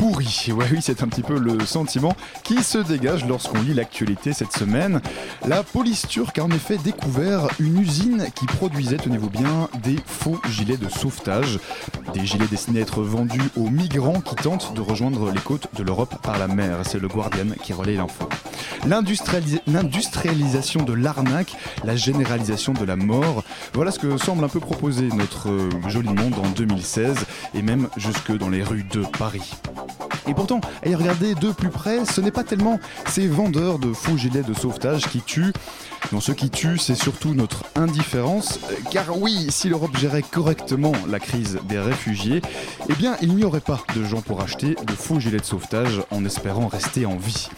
pourri. Ouais, oui, c'est un petit peu le sentiment qui se dégage lorsqu'on lit l'actualité cette semaine. La police turque a en effet découvert une usine qui produisait, tenez-vous bien, des faux gilets de sauvetage. Des gilets destinés à être vendus aux migrants qui tentent de rejoindre les côtes de l'Europe par la mer. C'est le Guardian qui relaie l'info. L'industrialisa- L'industrialisation de l'arnaque, la généralisation de la mort, voilà ce que semble un peu proposer notre euh, joli monde en 2016 et même jusque dans les rues de Paris. Et pourtant, à y regarder de plus près, ce n'est pas tellement ces vendeurs de faux gilets de sauvetage qui tuent. Non, ce qui tue, c'est surtout notre indifférence. Car oui, si l'Europe gérait correctement la crise des réfugiés, eh bien, il n'y aurait pas de gens pour acheter de faux gilets de sauvetage en espérant rester en vie.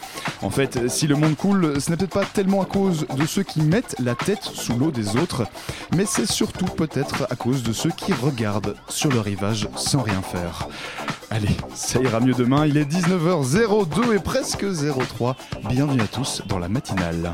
En fait, si le monde coule, ce n'est peut-être pas tellement à cause de ceux qui mettent la tête sous l'eau des autres, mais c'est surtout peut-être à cause de ceux qui regardent sur le rivage sans rien faire. Allez, ça ira mieux demain, il est 19h02 et presque 03. Bienvenue à tous dans la matinale.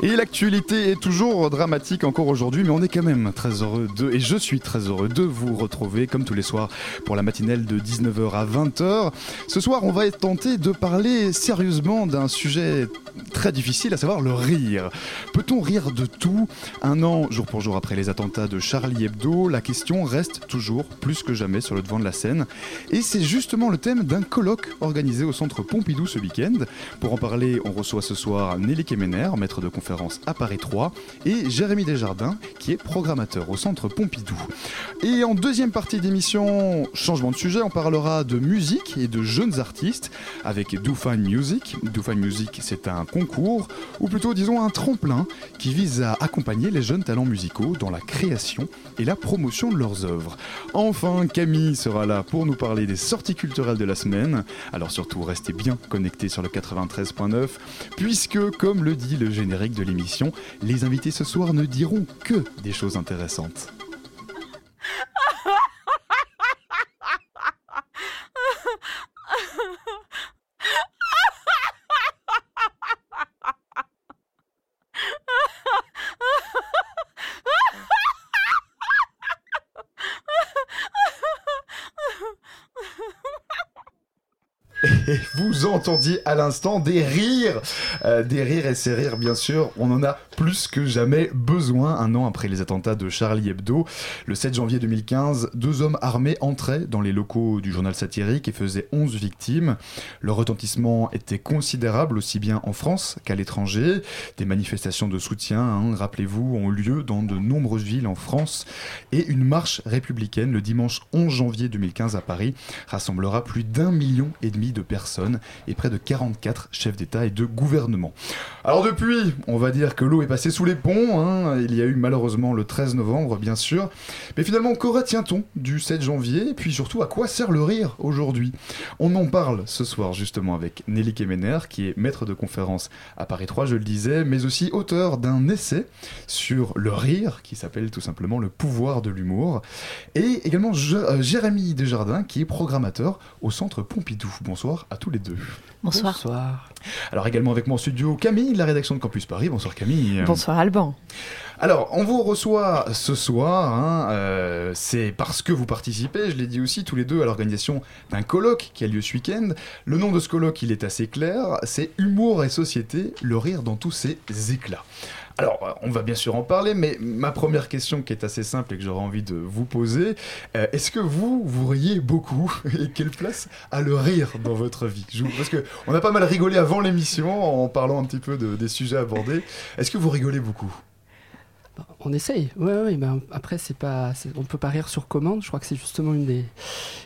Et l'actualité est toujours dramatique encore aujourd'hui, mais on est quand même très heureux de, et je suis très heureux de vous retrouver comme tous les soirs pour la matinale de 19h à 20h. Ce soir, on va tenté de parler sérieusement d'un sujet très difficile, à savoir le rire. Peut-on rire de tout? Un an, jour pour jour après les attentats de Charlie Hebdo, la question reste toujours plus que jamais sur le devant de la scène. Et c'est justement le thème d'un colloque organisé au centre Pompidou ce week-end. Pour en parler, on reçoit ce soir Nelly Kemener, maître de conférence à Paris 3, et Jérémy Desjardins, qui est programmateur au centre Pompidou. Et en deuxième partie d'émission, changement de sujet, on parlera de musique et de jeunes artistes avec Do Fine Music. Do Fine Music, c'est un concours, ou plutôt disons un tremplin, qui vise à accompagner les jeunes talents musicaux dans la création et la promotion de leurs œuvres. Enfin, Camille sera là pour nous parler des sorties culturelles de la semaine. Alors surtout, restez bien connectés sur le 93.9, puisque, comme le dit le générique de l'émission, les invités ce soir ne diront que des choses intéressantes. Et vous entendiez à l'instant des rires, Euh, des rires et ces rires bien sûr, on en a plus que jamais besoin. Un an après les attentats de Charlie Hebdo, le 7 janvier 2015, deux hommes armés entraient dans les locaux du journal satirique et faisaient 11 victimes. Le retentissement était considérable aussi bien en France qu'à l'étranger. Des manifestations de soutien, hein, rappelez-vous, ont eu lieu dans de nombreuses villes en France et une marche républicaine le dimanche 11 janvier 2015 à Paris rassemblera plus d'un million et demi de personnes et près de 44 chefs d'État et de gouvernement. Alors depuis, on va dire que l'eau est passée sous les ponts, hein. il y a eu malheureusement le 13 novembre bien sûr, mais finalement que retient-on du 7 janvier? Et puis surtout à quoi sert le rire aujourd'hui? On en parle ce soir justement avec Nelly Kemener qui est maître de conférence à Paris 3, je le disais, mais aussi auteur d'un essai sur le rire qui s'appelle tout simplement Le pouvoir de l'humour et également euh, Jérémy Desjardins qui est programmateur au centre Pompidou. Bonsoir à tous les deux. Bonsoir. Alors également avec moi en studio Camille, de la rédaction de Campus Paris. Bonsoir Camille. Bonsoir Alban. Alors on vous reçoit ce soir, hein, euh, c'est parce que vous participez, je l'ai dit aussi tous les deux, à l'organisation d'un colloque qui a lieu ce week-end. Le nom de ce colloque il est assez clair, c'est Humour et Société, le rire dans tous ses éclats. Alors, euh, on va bien sûr en parler, mais ma première question qui est assez simple et que j'aurais envie de vous poser, euh, est-ce que vous, vous riez beaucoup Et quelle place a le rire dans votre vie? Je Parce que on a pas mal rigolé avant l'émission en parlant un petit peu de- des sujets abordés. Est-ce que vous rigolez beaucoup? On essaye, ouais, ouais, ben après c'est pas, c'est- on peut pas rire sur commande. Je crois que c'est justement une des,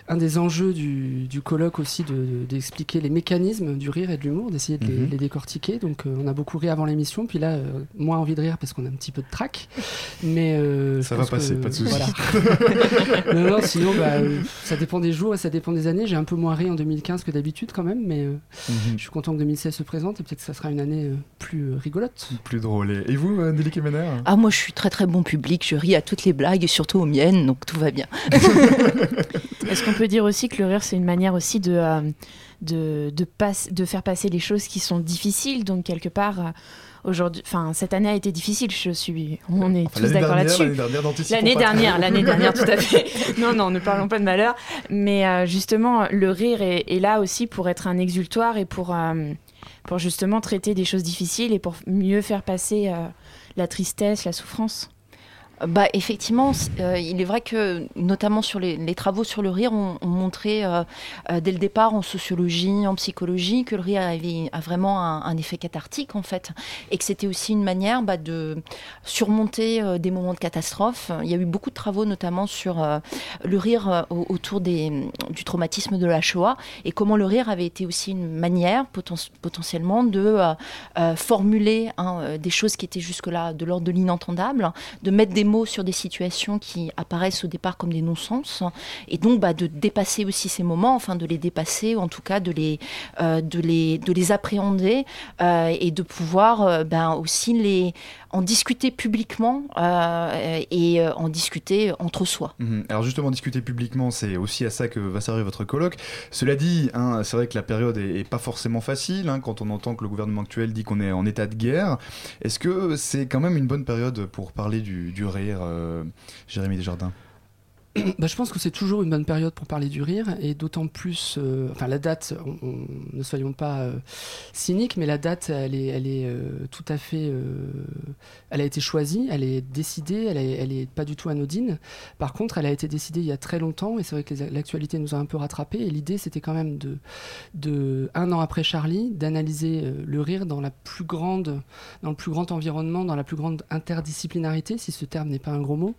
un des enjeux du, du colloque aussi de- de- d'expliquer les mécanismes du rire et de l'humour, d'essayer de les, Mhm. les décortiquer. Donc euh, on a beaucoup ri avant l'émission, puis là euh, moins envie de rire parce qu'on a un petit peu de trac. Mais euh, Ça va que- passer, pas de souci. voilà. non, non, sinon bah, euh, ça dépend des jours et ça dépend des années. J'ai un peu moins ri en 2015 que d'habitude quand même, mais euh, Mhm. je suis content que 2016 se présente et peut-être que ça sera une année euh, plus rigolote. Plus drôle. Et et vous, euh, Nelly Kemener? Ah, moi, je suis très très bon public, je ris à toutes les blagues, et surtout aux miennes, donc tout va bien. Est-ce qu'on peut dire aussi que le rire, c'est une manière aussi de, euh, de, de, passe- de faire passer les choses qui sont difficiles? Donc, quelque part, euh, aujourd'hui, enfin, cette année a été difficile, je suis, on est Enfin, tous d'accord là-dessus. L'année dernière, L'année dernière, tout à fait. Non, non, ne parlons pas de malheur. Mais euh, justement, le rire est, est là aussi pour être un exultoire et pour, euh, pour justement traiter des choses difficiles et pour mieux faire passer euh, la tristesse, la souffrance. Bah, effectivement, euh, il est vrai que, notamment sur les, travaux sur le rire, on, on montrait euh, euh, dès le départ en sociologie, en psychologie, que le rire avait, a vraiment un, effet cathartique, en fait, et que c'était aussi une manière bah, de surmonter des moments de catastrophe. Il y a eu beaucoup de travaux, notamment sur le rire au- autour du traumatisme de la Shoah, et comment le rire avait été aussi une manière, poten- potentiellement, de formuler hein, des choses qui étaient jusque-là de l'ordre de l'inentendable, de mettre des mots sur des situations qui apparaissent au départ comme des non-sens, et donc bah, de dépasser aussi ces moments, enfin de les dépasser, ou en tout cas de les, euh, de les, de les appréhender, euh, et de pouvoir ben, aussi les, en discuter publiquement euh, et euh, en discuter entre soi. Mhm. Alors justement, discuter publiquement, c'est aussi à ça que va servir votre colloque. Cela dit, hein, c'est vrai que la période est, est pas forcément facile hein, quand on entend que le gouvernement actuel dit qu'on est en état de guerre. Est-ce que c'est quand même une bonne période pour parler du, rire, euh, Jérémy Desjardins? Bah, je pense que c'est toujours une bonne période pour parler du rire, et d'autant plus, euh, enfin la date, ne soyons pas euh, cyniques, mais la date, elle est, elle est euh, tout à fait, elle a été choisie, elle est décidée, elle est, pas du tout anodine. Par contre, elle a été décidée il y a très longtemps, et c'est vrai que l'actualité nous a un peu rattrapés. Et l'idée, c'était quand même de, de, un an après Charlie, d'analyser le rire dans la plus grande, dans le plus grand environnement, dans la plus grande interdisciplinarité, si ce terme n'est pas un gros mot,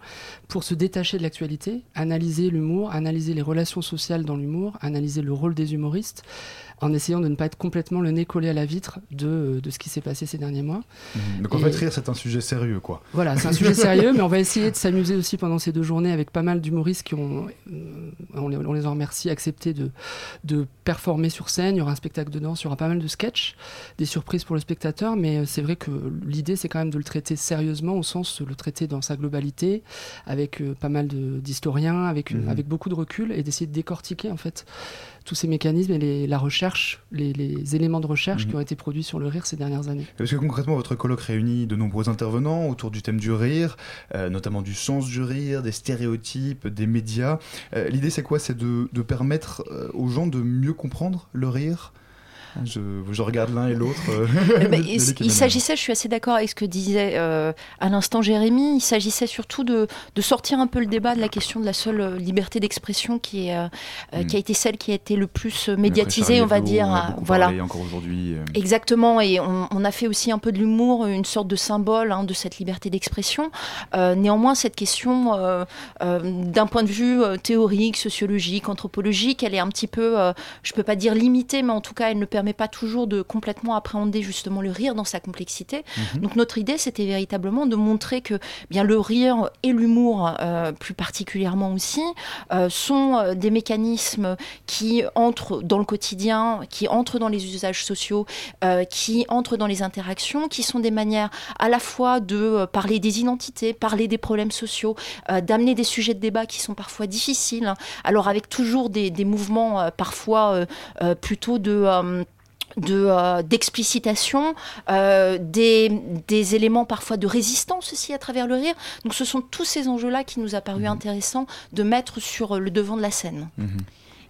pour se détacher de l'actualité, analyser l'humour, analyser les relations sociales dans l'humour, analyser le rôle des humoristes, en essayant de ne pas être complètement le nez collé à la vitre de, de ce qui s'est passé ces derniers mois. Mhm. Donc en Et- fait, rire, c'est un sujet sérieux, quoi. Voilà, c'est un sujet sérieux, mais on va essayer de s'amuser aussi pendant ces deux journées avec pas mal d'humoristes qui ont, euh, on les, on les en remercie, accepté de, de performer sur scène. Il y aura un spectacle de danse, il y aura pas mal de sketchs, des surprises pour le spectateur, mais euh, c'est vrai que l'idée, c'est quand même de le traiter sérieusement, au sens de le traiter dans sa globalité, avec euh, pas mal de- avec, une- Mhm. avec beaucoup de recul, et d'essayer de décortiquer en fait tous ces mécanismes et les- la recherche, les, les éléments de recherche Mhm. qui ont été produits sur le rire ces dernières années. Parce que concrètement, votre colloque réunit de nombreux intervenants autour du thème du rire, euh, notamment du sens du rire, des stéréotypes, des médias. Euh, L'idée, c'est quoi? C'est de, de permettre euh, aux gens de mieux comprendre le rire? Je, je regarde l'un et l'autre. euh, Eh ben, il s'agissait, je suis assez d'accord avec ce que disait euh, à l'instant Jérémy, il s'agissait surtout de, de sortir un peu le débat de la question de la seule euh, liberté d'expression qui, est, euh, euh, Mm. qui a été celle qui a été le plus médiatisée, on va dire. on beaucoup voilà. encore aujourd'hui. Exactement, et on, on a fait aussi un peu de l'humour, une sorte de symbole hein, de cette liberté d'expression. Euh, néanmoins, cette question, d'un point de vue théorique, sociologique, anthropologique, elle est un petit peu, je peux pas dire limitée, mais en tout cas, elle ne permet pas toujours de complètement appréhender justement le rire dans sa complexité. Mhm. Donc notre idée, c'était véritablement de montrer que bien le rire et l'humour, euh, plus particulièrement aussi, euh, sont euh, des mécanismes qui entrent dans le quotidien, qui entrent dans les usages sociaux, euh, qui entrent dans les interactions, qui sont des manières à la fois de parler des identités, parler des problèmes sociaux, d'amener des sujets de débat qui sont parfois difficiles. Alors avec toujours des, des mouvements parfois plutôt de... euh, de, d'explicitation, euh, des, des éléments parfois de résistance aussi à travers le rire. Donc ce sont tous ces enjeux-là qui nous a paru intéressants de mettre sur le devant de la scène. Mhm.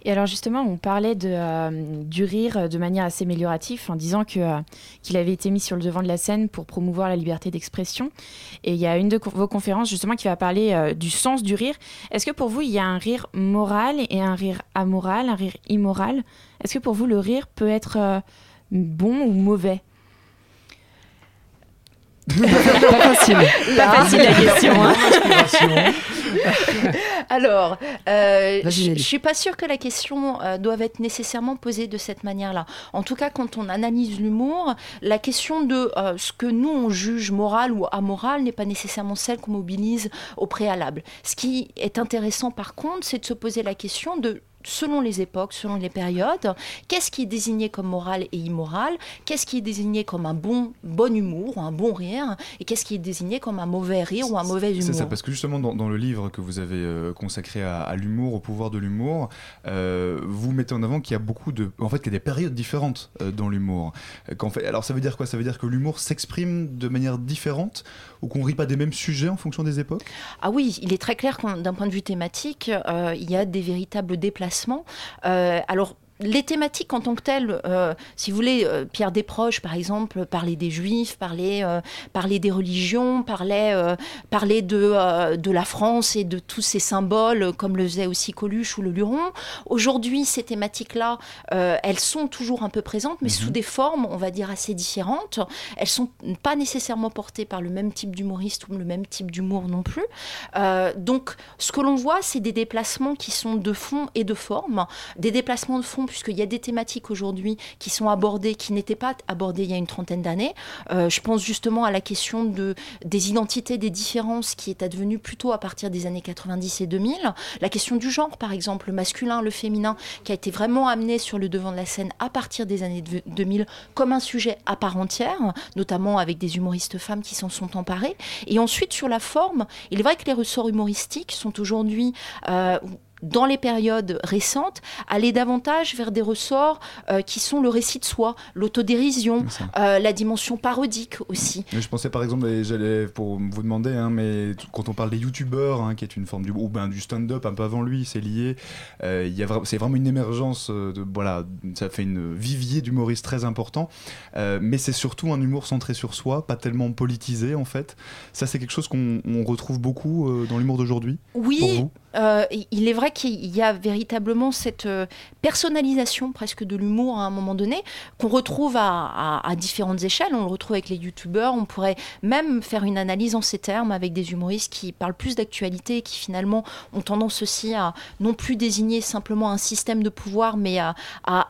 Et alors justement, on parlait de, euh, du rire de manière assez améliorative en disant que, euh, qu'il avait été mis sur le devant de la scène pour promouvoir la liberté d'expression. Et il y a une de co- vos conférences justement qui va parler euh, du sens du rire. Est-ce que pour vous, il y a un rire moral et un rire amoral, un rire immoral? Est-ce que pour vous, le rire peut être euh, bon ou mauvais? Pas facile. Pas facile la question. hein. Alors, euh, je je suis pas sûre que la question euh, doive être nécessairement posée de cette manière-là. En tout cas, quand on analyse l'humour, la question de euh, ce que nous on juge moral ou amoral n'est pas nécessairement celle qu'on mobilise au préalable. Ce qui est intéressant, par contre, c'est de se poser la question de selon les époques, selon les périodes, qu'est-ce qui est désigné comme moral et immoral, qu'est-ce qui est désigné comme un bon, bon humour ou un bon rire, et qu'est-ce qui est désigné comme un mauvais rire ou un mauvais humour. C'est ça, parce que justement dans, dans le livre que vous avez euh, consacré à, à l'humour, au pouvoir de l'humour, euh, vous mettez en avant qu'il y a beaucoup de, en fait, qu'il y a des périodes différentes euh, dans l'humour. Qu'en fait, alors ça veut dire quoi? Ça veut dire que l'humour s'exprime de manière différente ou qu'on rit pas des mêmes sujets en fonction des époques? Ah oui, il est très clair d'un point de vue thématique, il y a des véritables déplacements. Euh, alors, les thématiques en tant que telles, euh, si vous voulez, euh, Pierre Desproges, par exemple, parlait des Juifs, parlait, euh, parlait des religions, parlait, parlait de, de la France et de tous ces symboles, comme le faisait aussi Coluche ou le Luron. Aujourd'hui, ces thématiques-là, elles sont toujours un peu présentes, mais sous des formes, on va dire, assez différentes. Elles sont pas nécessairement portées par le même type d'humoriste ou le même type d'humour non plus. Donc, ce que l'on voit, c'est des déplacements qui sont de fond et de forme. Des déplacements de fond, puisqu'il y a des thématiques aujourd'hui qui sont abordées, qui n'étaient pas abordées il y a une trentaine d'années. Euh, je pense justement à la question de, des identités, des différences, qui est advenue plutôt à partir des années 90 et 2000. La question du genre, par exemple, le masculin, le féminin, qui a été vraiment amené sur le devant de la scène à partir des années de- 2000 comme un sujet à part entière, notamment avec des humoristes femmes qui s'en sont emparées. Et ensuite, sur la forme, il est vrai que les ressorts humoristiques sont aujourd'hui... euh, dans les périodes récentes, aller davantage vers des ressorts euh, qui sont le récit de soi, l'autodérision, euh, la dimension parodique aussi. Je pensais par exemple, j'allais pour vous demander, hein, mais quand on parle des youtubeurs, hein, qui est une forme du, ou ben, du stand-up un peu avant lui, c'est lié, euh, il y a vra- c'est vraiment une émergence, euh, de, voilà, ça fait une vivier d'humoristes très important, mais c'est surtout un humour centré sur soi, pas tellement politisé en fait. Ça c'est quelque chose qu'on on retrouve beaucoup dans l'humour d'aujourd'hui, pour Oui, vous? Euh, il est vrai qu'il y a véritablement cette euh, personnalisation presque de l'humour à un moment donné qu'on retrouve à, différentes échelles. On le retrouve avec les youtubeurs. On pourrait même faire une analyse en ces termes avec des humoristes qui parlent plus d'actualité et qui finalement ont tendance aussi à non plus désigner simplement un système de pouvoir, mais à,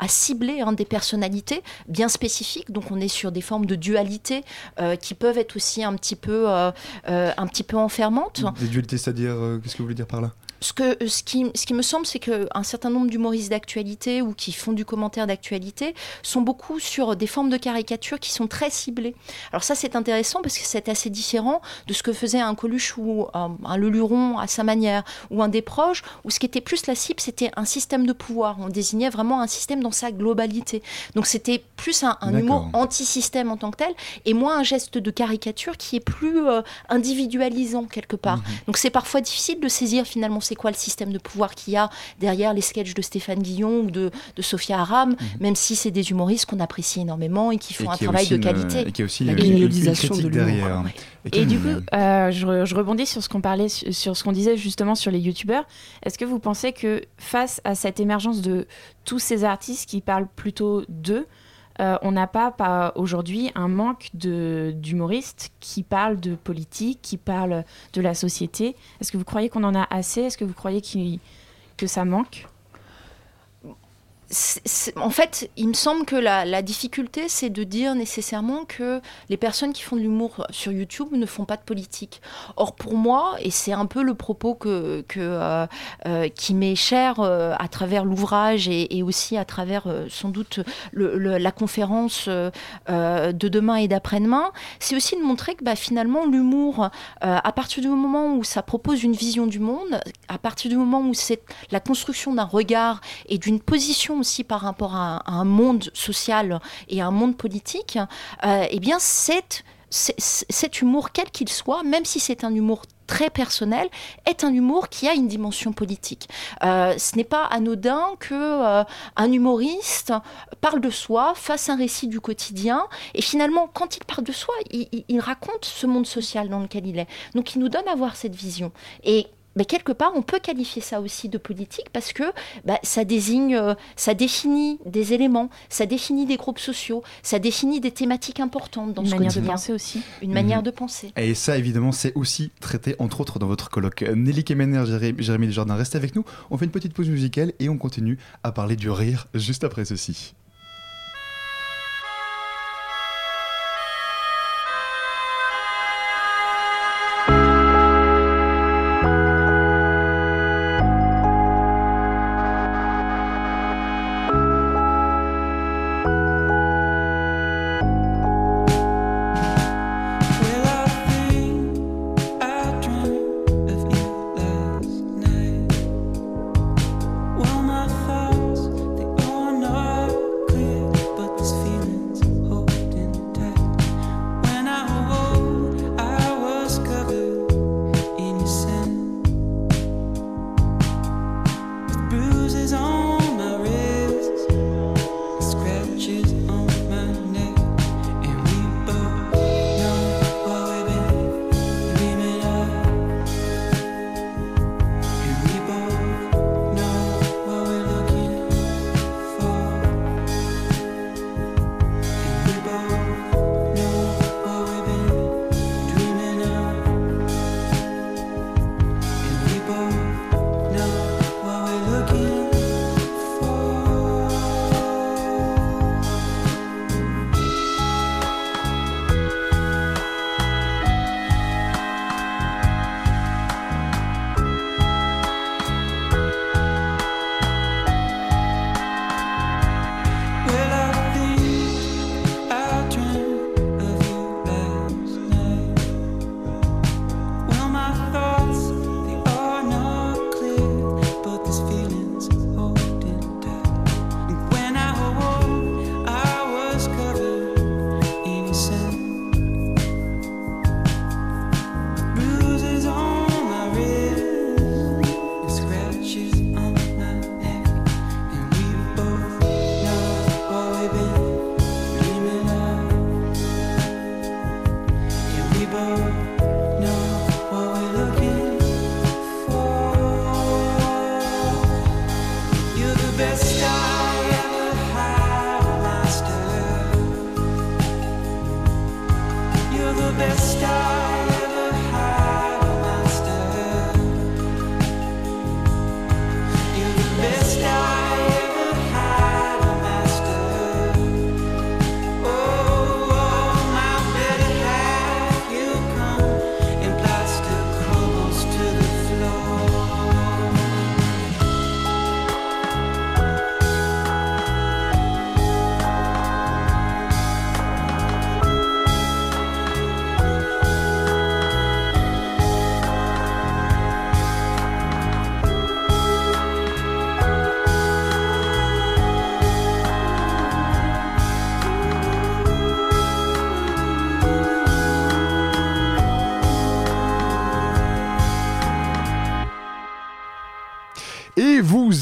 cibler hein, des personnalités bien spécifiques. Donc on est sur des formes de dualité euh, qui peuvent être aussi un petit peu, un petit peu enfermantes. Des dualités, c'est-à-dire, qu'est-ce que vous voulez dire par là? Ce, que, ce, qui, ce qui me semble, c'est qu'un certain nombre d'humoristes d'actualité ou qui font du commentaire d'actualité sont beaucoup sur des formes de caricature qui sont très ciblées. Alors ça, c'est intéressant parce que c'est assez différent de ce que faisait un Coluche ou un, un Leluron à sa manière, ou un des proches, où ce qui était plus la cible, c'était un système de pouvoir. On désignait vraiment un système dans sa globalité. Donc c'était plus un, un humour anti-système en tant que tel, et moins un geste de caricature qui est plus euh, individualisant quelque part. Donc c'est parfois difficile de saisir finalement c'est quoi le système de pouvoir qu'il y a derrière les sketchs de Stéphane Guillon ou de, de Sophia Aram, même si c'est des humoristes qu'on apprécie énormément et qui font un qui travail de une- qualité. et qui a aussi La une- une- une criminalisation de derrière. ouais. a Et du coup, euh, je, re- je rebondis sur ce qu'on parlait, sur, sur ce qu'on disait justement sur les youtubeurs. Est-ce que vous pensez que face à cette émergence de tous ces artistes qui parlent plutôt d'eux, euh, on n'a pas, aujourd'hui un manque d'humoristes qui parlent de politique, qui parlent de la société. Est-ce que vous croyez qu'on en a assez? Est-ce que vous croyez que ça manque? En fait, il me semble que la, difficulté, c'est de dire nécessairement que les personnes qui font de l'humour sur YouTube ne font pas de politique. Or, pour moi, et c'est un peu le propos que, euh, euh, qui m'est cher euh, à travers l'ouvrage et, aussi à travers sans doute la conférence de demain et d'après-demain, c'est aussi de montrer que bah, finalement l'humour, à partir du moment où ça propose une vision du monde, à partir du moment où c'est la construction d'un regard et d'une position aussi par rapport à, un monde social et à un monde politique, euh, eh bien c'est- cet humour, quel qu'il soit, même si c'est un humour très personnel, est un humour qui a une dimension politique. Euh, ce n'est pas anodin que euh, un humoriste parle de soi, fasse un récit du quotidien, et finalement, quand il parle de soi, il- il raconte ce monde social dans lequel il est. Donc, il nous donne à voir cette vision. Et mais quelque part, on peut qualifier ça aussi de politique parce que bah, ça désigne, euh, ça définit des éléments, ça définit des groupes sociaux, ça définit des thématiques importantes dans Une ce manière de penser aussi. Une Mhm. manière de penser. Et ça, évidemment, c'est aussi traité, entre autres, dans votre colloque. Nelly Kemener, Jéré- Jérémy Desjardins, restez avec nous. On fait une petite pause musicale et on continue à parler du rire juste après ceci.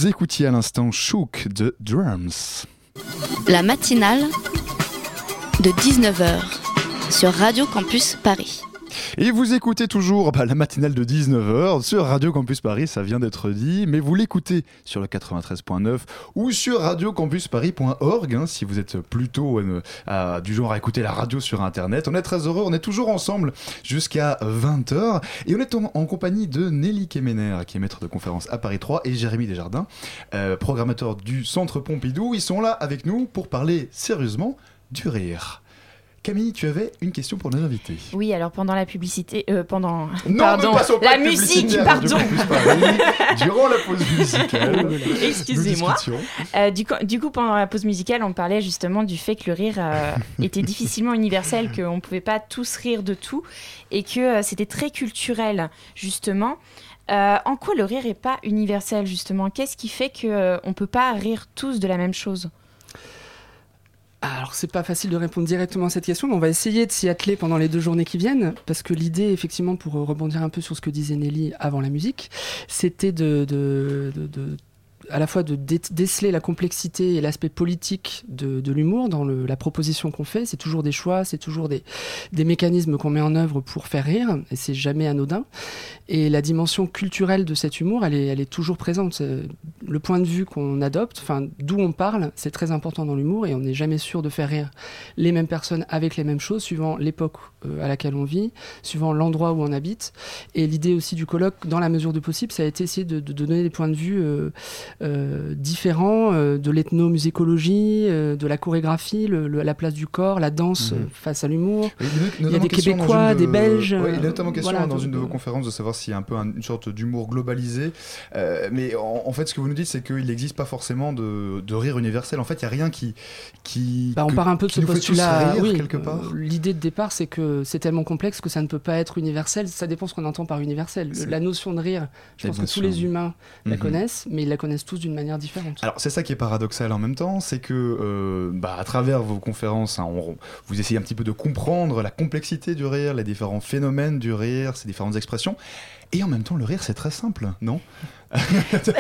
Vous écoutiez à l'instant Shook de Drums. La matinale de 19h sur Radio Campus Paris. Et vous écoutez toujours bah, la matinale de 19h sur Radio Campus Paris, ça vient d'être dit, mais vous l'écoutez sur le 93.9 ou sur radiocampusparis.org hein, si vous êtes plutôt euh, du genre à écouter la radio sur Internet. On est très heureux, on est toujours ensemble jusqu'à 20h et on est en, en compagnie de Nelly Kemener qui est maître de conférence à Paris 3 et Jérémy Desjardins, euh, programmateur du Centre Pompidou. Ils sont là avec nous pour parler sérieusement du rire. Camille, tu avais une question pour nos invités. Oui, alors pendant la publicité, euh, pendant, Non, pardon, la musique, pardon. Paris, durant la pause musicale. Excusez-moi. Euh, du, coup, du coup, pendant la pause musicale, on parlait justement du fait que le rire euh, était difficilement universel, qu'on ne pouvait pas tous rire de tout, et que euh, c'était très culturel, justement. Euh, en quoi le rire n'est pas universel, justement? Qu'est-ce qui fait qu'on ne peut pas rire tous de la même chose? Alors, c'est pas facile de répondre directement à cette question, mais on va essayer de s'y atteler pendant les deux journées qui viennent, parce que l'idée, effectivement, pour rebondir un peu sur ce que disait Nelly avant la musique, c'était de- de- de à la fois de dé- déceler la complexité et l'aspect politique de, l'humour dans la proposition qu'on fait. C'est toujours des choix, c'est toujours des, mécanismes qu'on met en œuvre pour faire rire, et c'est jamais anodin. Et la dimension culturelle de cet humour, elle est, toujours présente. Euh, Le point de vue qu'on adopte, enfin d'où on parle, c'est très important dans l'humour, et on n'est jamais sûr de faire rire les mêmes personnes avec les mêmes choses, suivant l'époque euh, à laquelle on vit, suivant l'endroit où on habite. Et l'idée aussi du colloque, dans la mesure du possible, ça a été essayer de, de donner des points de vue euh, euh, différents euh, de l'ethnomusicologie, euh, de la chorégraphie, le- le- la place du corps, la danse Mhm. euh, face à l'humour. Oui, Il y a des Québécois, de- des Belges. Oui, il est notamment question voilà, dans de- une de vos conférences de savoir s'il y a un peu un- une sorte d'humour globalisé. Mais en, en fait, ce que vous nous dites, c'est qu'il n'existe pas forcément de, de rire universel. En fait, il n'y a rien qui. qui Bah, on que- part un peu de ce postulat. oui, quelque part. L'idée de départ, c'est que c'est tellement complexe que ça ne peut pas être universel. Ça dépend ce qu'on entend par universel. La notion de rire, je pense que tous les humains la Mhm. connaissent, mais ils la connaissent tous d'une manière différente. Alors c'est ça qui est paradoxal en même temps, c'est que euh, bah, à travers vos conférences, hein, vous essayez un petit peu de comprendre la complexité du rire, les différents phénomènes du rire, ses différentes expressions. Et en même temps, le rire, c'est très simple, non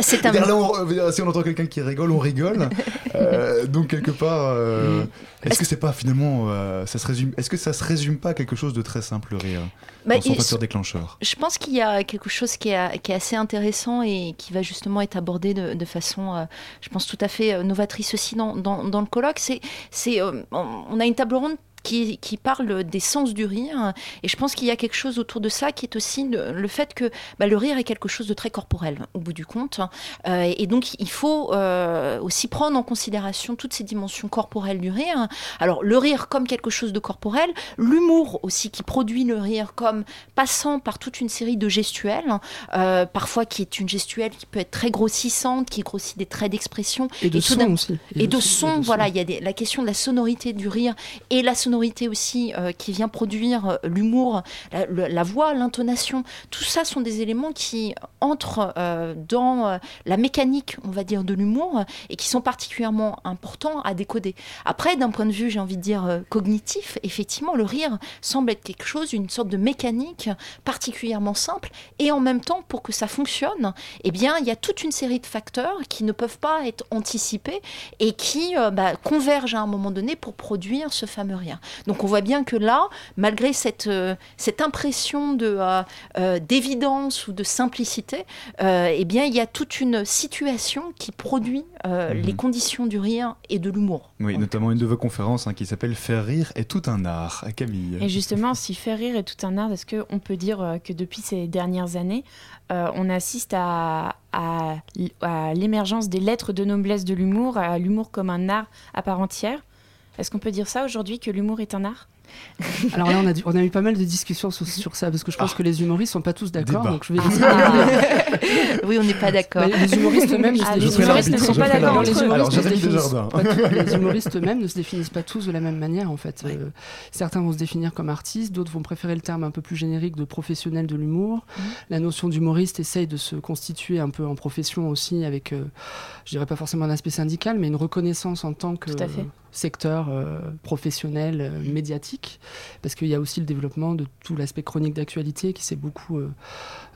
C'est un- là, on- si on entend quelqu'un qui rigole, on rigole. Euh, donc quelque part, euh, est-ce que c'est pas finalement, euh, ça se résume, est-ce que ça se résume pas à quelque chose de très simple, le rire, Bah, dans son facteur déclencheur? Je pense qu'il y a quelque chose qui est, qui est assez intéressant et qui va justement être abordé de, de façon, je pense, tout à fait novatrice aussi dans, dans, dans le colloque. C'est, on a une table ronde qui, qui parle des sens du rire. Et je pense qu'il y a quelque chose autour de ça qui est aussi le, le fait que bah, le rire est quelque chose de très corporel au bout du compte. Euh, et donc il faut euh, aussi prendre en considération toutes ces dimensions corporelles du rire. Alors le rire comme quelque chose de corporel, l'humour aussi qui produit le rire comme passant par toute une série de gestuelles, euh, parfois qui est une gestuelle qui peut être très grossissante, qui grossit des traits d'expression. Et de son aussi. Et, de son, voilà, il y a des- la question de la sonorité du rire et la sonorité aussi euh, qui vient produire euh, l'humour, la, voix, l'intonation. Tout ça sont des éléments qui entrent euh, dans la mécanique, on va dire, de l'humour et qui sont particulièrement importants à décoder. Après, d'un point de vue, j'ai envie de dire, cognitif, effectivement, le rire semble être quelque chose, une sorte de mécanique particulièrement simple et en même temps, pour que ça fonctionne, eh bien, il y a toute une série de facteurs qui ne peuvent pas être anticipés et qui bah, convergent à un moment donné pour produire ce fameux rire. Donc on voit bien que là, malgré cette, euh, cette impression de, euh, euh, d'évidence ou de simplicité, euh, eh bien, il y a toute une situation qui produit euh, Mhm. les conditions du rire et de l'humour. Oui, notamment une de vos conférences hein, qui s'appelle Faire rire est tout un art. Camille. Et justement, si faire rire est tout un art, est-ce qu'on peut dire que depuis ces dernières années, euh, on assiste à, à, à l'émergence des lettres de noblesse de l'humour, à l'humour comme un art à part entière? Est-ce qu'on peut dire ça aujourd'hui, que l'humour est un art? Alors là, on a, dû- on a eu pas mal de discussions sur, sur ça, parce que je pense que les humoristes sont pas tous d'accord. Donc je vais de- oui, on n'est pas d'accord. Bah, les humoristes eux-mêmes ne se Ah, les définissent humoristes ne sont pas d'accord les humoristes les eux-mêmes ne se définissent pas tous de la même manière en fait. Euh, certains vont se définir comme artistes, d'autres vont préférer le terme un peu plus générique de professionnel de l'humour. La notion d'humoriste essaye de se constituer un peu en profession aussi avec, euh, je dirais pas forcément un aspect syndical, mais une reconnaissance en tant que secteur euh, professionnel, euh, parce qu'il y a aussi le développement de tout l'aspect chronique d'actualité qui s'est beaucoup euh,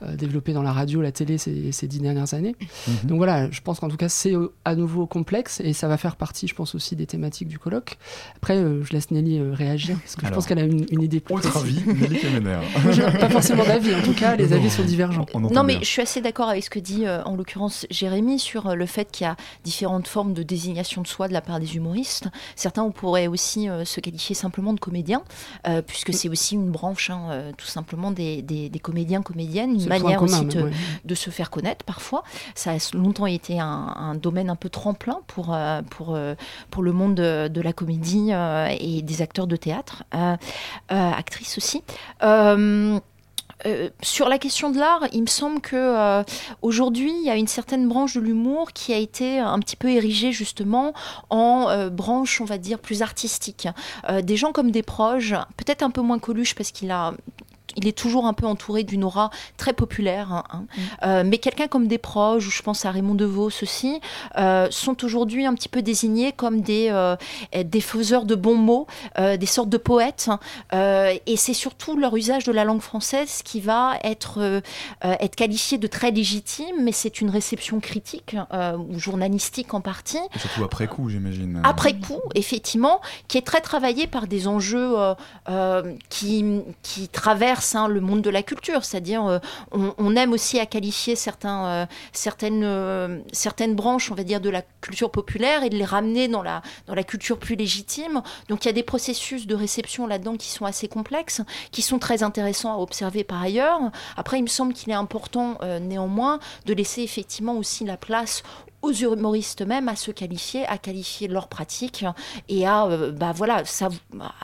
euh, développé dans la radio, la télé ces, ces dix dernières années. Mhm. Donc voilà, je pense qu'en tout cas c'est euh, à nouveau complexe et ça va faire partie, je pense aussi des thématiques du colloque. Après, euh, je laisse Nelly euh, réagir parce que je pense qu'elle a une, une idée plus Autre avis, Nelly pas forcément d'avis, en tout cas, les avis sont divergents. On Non, mais bien. je suis assez d'accord avec ce que dit euh, en l'occurrence Jérémy sur euh, le fait qu'il y a différentes formes de désignation de soi de la part des humoristes. Certains on pourrait aussi euh, se qualifier simplement de comédiens, euh, puisque c'est aussi une branche, hein, euh, tout simplement des, des- des comédiens, comédiennes, une manière commun, aussi de, même, ouais. de se faire connaître parfois. Ça a longtemps été un, un domaine un peu tremplin pour, euh, pour, pour le monde de, de la comédie et des acteurs de théâtre, actrices aussi. Euh, sur la question de l'art, il me semble que euh, aujourd'hui, il y a une certaine branche de l'humour qui a été un petit peu érigée justement en euh, branche, on va dire, plus artistique. Des gens comme Desproges, peut-être un peu moins Coluche parce qu'il a il est toujours un peu entouré d'une aura très populaire. hein, hein. Euh, mais quelqu'un comme des proches, ou je pense à Raymond DeVos aussi, euh, sont aujourd'hui un petit peu désignés comme des, euh, des faiseurs de bons mots, euh, des sortes de poètes. hein. Euh, et c'est surtout leur usage de la langue française qui va être, être qualifié de très légitime, mais c'est une réception critique, euh, ou journalistique en partie, Et Surtout après coup, j'imagine. après coup, effectivement, qui est très travaillé par des enjeux euh, euh, qui, qui traversent hein, le monde de la culture. C'est-à-dire, euh, on, aime aussi à qualifier certains, euh, certaines, euh, certaines branches, on va dire, de la culture populaire et de les ramener dans la, dans la culture plus légitime. Donc, il y a des processus de réception là-dedans qui sont assez complexes, qui sont très intéressants à observer par ailleurs. Après, il me semble qu'il est important, euh, néanmoins, de laisser effectivement aussi la place aux humoristes eux-mêmes à se qualifier, à qualifier leur pratique et à, euh, bah voilà, ça,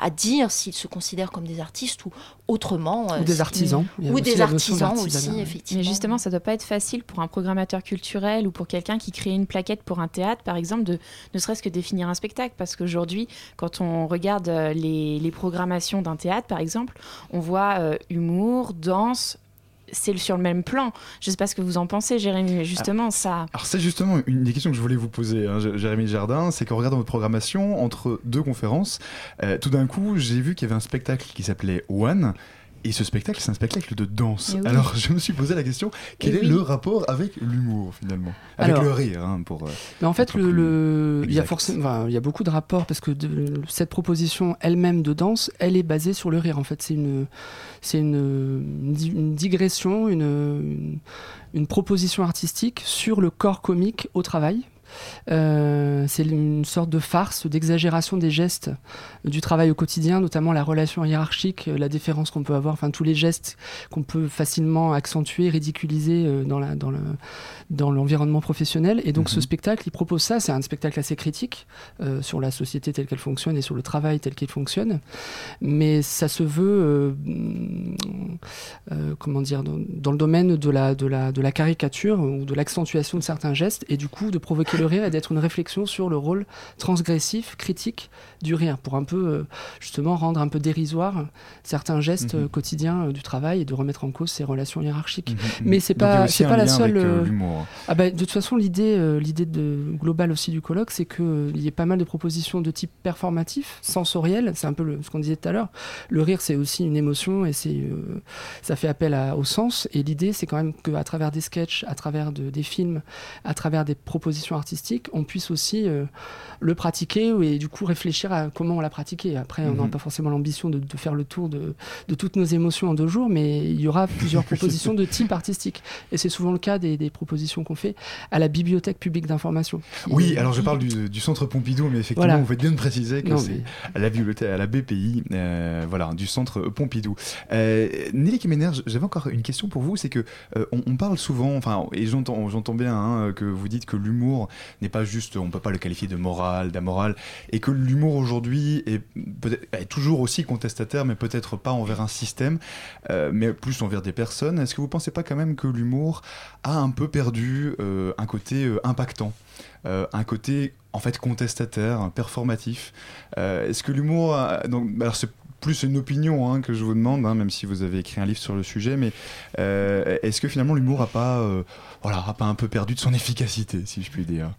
à dire s'ils se considèrent comme des artistes ou autrement. euh, Ou des artisans. Ou aussi des artisans aussi, ouais. effectivement. Mais justement, ça doit pas être facile pour un programmateur culturel ou pour quelqu'un qui crée une plaquette pour un théâtre, par exemple, de ne serait-ce que définir un spectacle. Parce qu'aujourd'hui, quand on regarde euh, les, les programmations d'un théâtre, par exemple, on voit euh, humour, danse. C'est sur le même plan. Je sais pas ce que vous en pensez, Jérémy, mais justement, ça. Alors c'est justement une des questions que je voulais vous poser, hein, Jérémy Jardin, c'est qu'en regardant votre programmation, entre deux conférences, euh, tout d'un coup j'ai vu qu'il y avait un spectacle qui s'appelait One, et ce spectacle c'est un spectacle de danse. Eh oui. Alors je me suis posé la question, quel Eh est oui. le rapport avec l'humour finalement? Avec Alors, le rire, hein, pour... euh, Mais en fait, le, il y a forcément, enfin, il y a beaucoup de rapports parce que de- cette proposition elle-même de danse, elle est basée sur le rire. En fait, c'est une, c'est une, une di- une digression, une, une, une proposition artistique sur le corps comique au travail. Euh, c'est une sorte de farce, d'exagération des gestes du travail au quotidien, notamment la relation hiérarchique, euh, la déférence qu'on peut avoir, enfin tous les gestes qu'on peut facilement accentuer, ridiculiser euh, dans la, dans le, dans l'environnement professionnel. Et donc ce Mhm. spectacle, il propose ça. C'est un spectacle assez critique euh, sur la société telle qu'elle fonctionne et sur le travail tel qu'il fonctionne. Mais ça se veut, euh, euh, comment dire, dans, dans le domaine de la, de, la, de la caricature ou de l'accentuation de certains gestes et du coup de provoquer le rire et d'être une réflexion sur le rôle transgressif, critique du rire pour un peu euh, justement rendre un peu dérisoire certains gestes Mhm. quotidiens euh, du travail et de remettre en cause ces relations hiérarchiques. mhm, Mais c'est pas- c'est pas la seule, euh. Ah bah, de toute façon, l'idée, l'idée de, globale aussi du colloque, c'est qu'il y ait pas mal de propositions de type performatif, sensoriel. C'est un peu le- ce qu'on disait tout à l'heure. Le rire, c'est aussi une émotion et c'est, euh, ça fait appel à- au sens. Et l'idée, c'est quand même qu'à travers des sketchs, à travers de- des films, à travers des propositions artistiques, on puisse aussi euh, le pratiquer et du coup réfléchir à comment on l'a pratiqué. Après, on n'a Mhm. pas forcément l'ambition de, de faire le tour de, de toutes nos émotions en deux jours, mais il y aura plusieurs propositions de type artistique. Et c'est souvent le cas des, des propositions qu'on fait à la Bibliothèque publique d'information. Oui, est- alors je parle du, du centre Pompidou, mais effectivement, Voilà. vous faites bien de préciser que c'est mais- à la bibliothèque, à la BPI, euh, voilà, du centre Pompidou. Euh, Nelly Kemener, j'avais encore une question pour vous, c'est que euh, on, on parle souvent, enfin, et j'entends, j'entends bien hein, que vous dites que l'humour n'est pas juste, on peut pas le qualifier de moral, d'amoral, et que l'humour aujourd'hui est, toujours aussi contestataire, mais peut-être pas envers un système, euh, mais plus envers des personnes. Est-ce que vous pensez pas quand même que l'humour a un peu perdu euh, un côté euh, impactant un côté en fait contestataire, performatif? Est-ce que l'humour, alors c'est plus une opinion hein, que je vous demande, hein, même si vous avez écrit un livre sur le sujet, mais euh, est-ce que finalement l'humour a pas, euh, voilà, a pas un peu perdu de son efficacité, si je puis dire?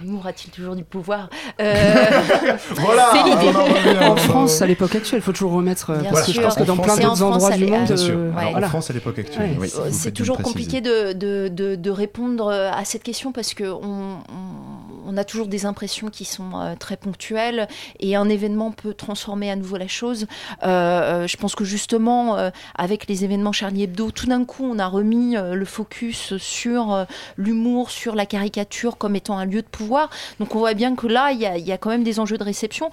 L'humour a-t-il toujours du pouvoir? Euh, Voilà, C'est l'idée. en France, à l'époque actuelle, il faut toujours remettre. Bien parce que je pense sûr. que dans plein d'autres endroits France, du monde. Bien sûr. euh, Alors, voilà. En France à l'époque actuelle, Ouais. oui, vous c'est toujours compliqué de, de, de, de répondre à cette question parce que on, on, on a toujours des impressions qui sont euh, très ponctuelles et un événement peut transformer à nouveau la chose. Euh, euh, je pense que justement, avec les événements Charlie Hebdo, tout d'un coup, on a remis le focus sur l'humour, sur la caricature comme étant un lieu de pouvoir. Donc on voit bien que là, il y a, quand même des enjeux de réception.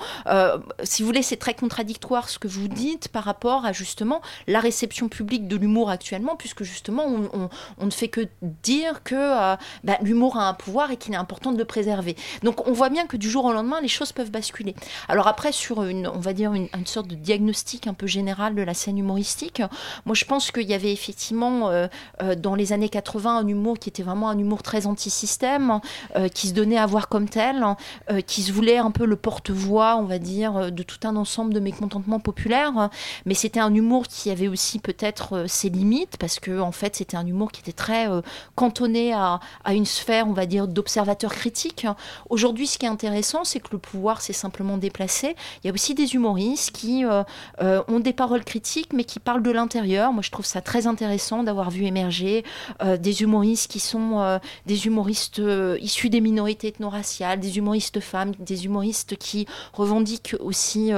Si vous voulez, c'est très contradictoire ce que vous dites par rapport à justement la réception publique de l'humour actuellement, puisque justement, on, ne fait que dire que bah, l'humour a un pouvoir et qu'il est important de le préserver. Donc on voit bien que du jour au lendemain, les choses peuvent basculer. Alors après, sur une, on va dire une, sorte de diagnostic un peu général de la scène humoristique, moi je pense qu'il y avait effectivement euh, euh, dans les années 80 un humour qui était vraiment un humour très anti-système, euh, qui se donnait à voir comme tel, euh, qui se voulait un peu le porte-voix, on va dire, de tout un ensemble de mécontentements populaires. Mais c'était un humour qui avait aussi peut-être ses limites, parce que en fait c'était un humour qui était très cantonné à, à une sphère, on va dire, d'observateurs critiques. Aujourd'hui, ce qui est intéressant, c'est que le pouvoir s'est simplement déplacé. Il y a aussi des humoristes qui euh, euh, ont des paroles critiques, mais qui parlent de l'intérieur. Moi, je trouve ça très intéressant d'avoir vu émerger euh, des humoristes qui sont des humoristes issus des minorités ethno-raciales, des humoristes femmes, des humoristes qui revendiquent aussi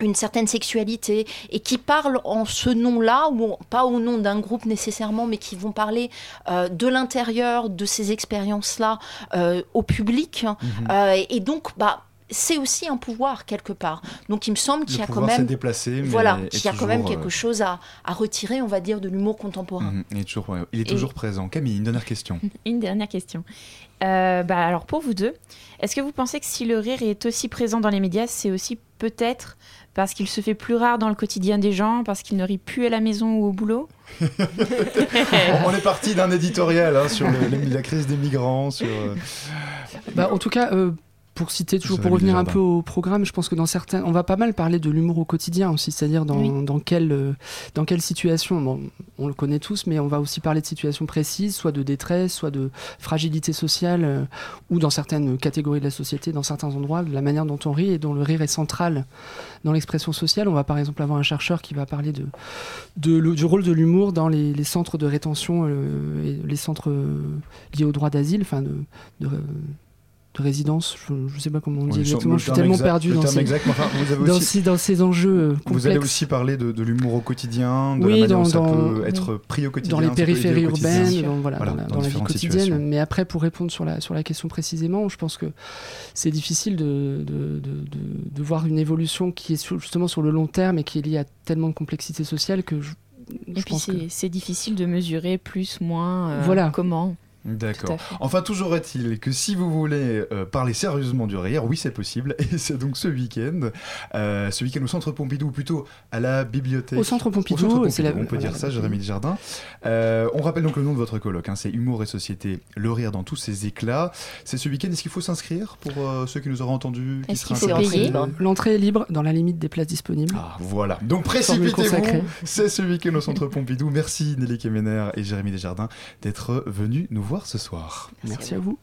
une certaine sexualité et qui parlent en ce nom-là, ou pas au nom d'un groupe nécessairement, mais qui vont parler euh, de l'intérieur de ces expériences-là euh, au public. Euh, et donc, bah, c'est aussi un pouvoir quelque part. Donc, il me semble qu'il y a quand même, déplacé, mais voilà, qu'il y a quand même quelque chose à, à retirer, on va dire, de l'humour contemporain. Mhm, il est toujours, ouais, il est Et- toujours présent. Camille, une dernière question. Une dernière question. Euh, bah, alors pour vous deux, est-ce que vous pensez que si le rire est aussi présent dans les médias, c'est aussi peut-être parce qu'il se fait plus rare dans le quotidien des gens, parce qu'il ne rit plus à la maison ou au boulot On est parti d'un éditorial hein, sur le- la crise des migrants, sur. euh, Bah, en tout cas, euh, pour citer, toujours pour revenir un peu au programme, je pense que dans certains, on va pas mal parler de l'humour au quotidien aussi, c'est-à-dire dans, Oui. dans, quelle, euh, dans quelle situation, bon, on le connaît tous, mais on va aussi parler de situations précises, soit de détresse, soit de fragilité sociale, euh, ou dans certaines catégories de la société, dans certains endroits, de la manière dont on rit et dont le rire est central dans l'expression sociale. On va par exemple avoir un chercheur qui va parler de, de le- du rôle de l'humour dans les, les centres de rétention euh, et les centres euh, liés au droit d'asile, enfin de, de, de résidence, je ne sais pas comment on dit oui, exactement, je suis tellement exact- perdu dans ces, exact, enfin, vous avez dans, aussi- ces, dans ces enjeux euh, complexes. Vous allez aussi parler de, de l'humour au quotidien, de Oui, la manière dans- ça dans- peut être pris au quotidien. dans les périphéries urbaines, dans, voilà, Voilà, dans la, dans dans la vie quotidienne. situations. Mais après, pour répondre sur la, sur la question précisément, je pense que c'est difficile de, de, de, de- de voir une évolution qui est sur- justement sur le long terme et qui est liée à tellement de complexité sociale que je, Et je puis pense que... c'est c'est difficile de mesurer plus, moins, euh, Voilà. comment. D'accord. Enfin, toujours est-il que si vous voulez euh, parler sérieusement du rire, oui, c'est possible. Et c'est donc ce week-end. Euh, ce week-end au centre Pompidou, ou plutôt à la bibliothèque. Au centre Pompidou, Au centre Pompidou, c'est la- on peut dire ça, Jérémy Desjardins. Euh, on rappelle donc le nom de votre colloque. hein, c'est Humour et Société, le rire dans tous ses éclats. C'est ce week-end. Est-ce qu'il faut s'inscrire pour euh, ceux qui nous auraient entendus qui Est-ce qu'il faut payer? Libre. L'entrée est libre dans la limite des places disponibles. Ah, voilà. Donc précipitez-vous. C'est ce week-end au centre Pompidou. Merci Nelly Kemener et Jérémy Desjardins d'être venus nous voir ce soir. Merci à vous.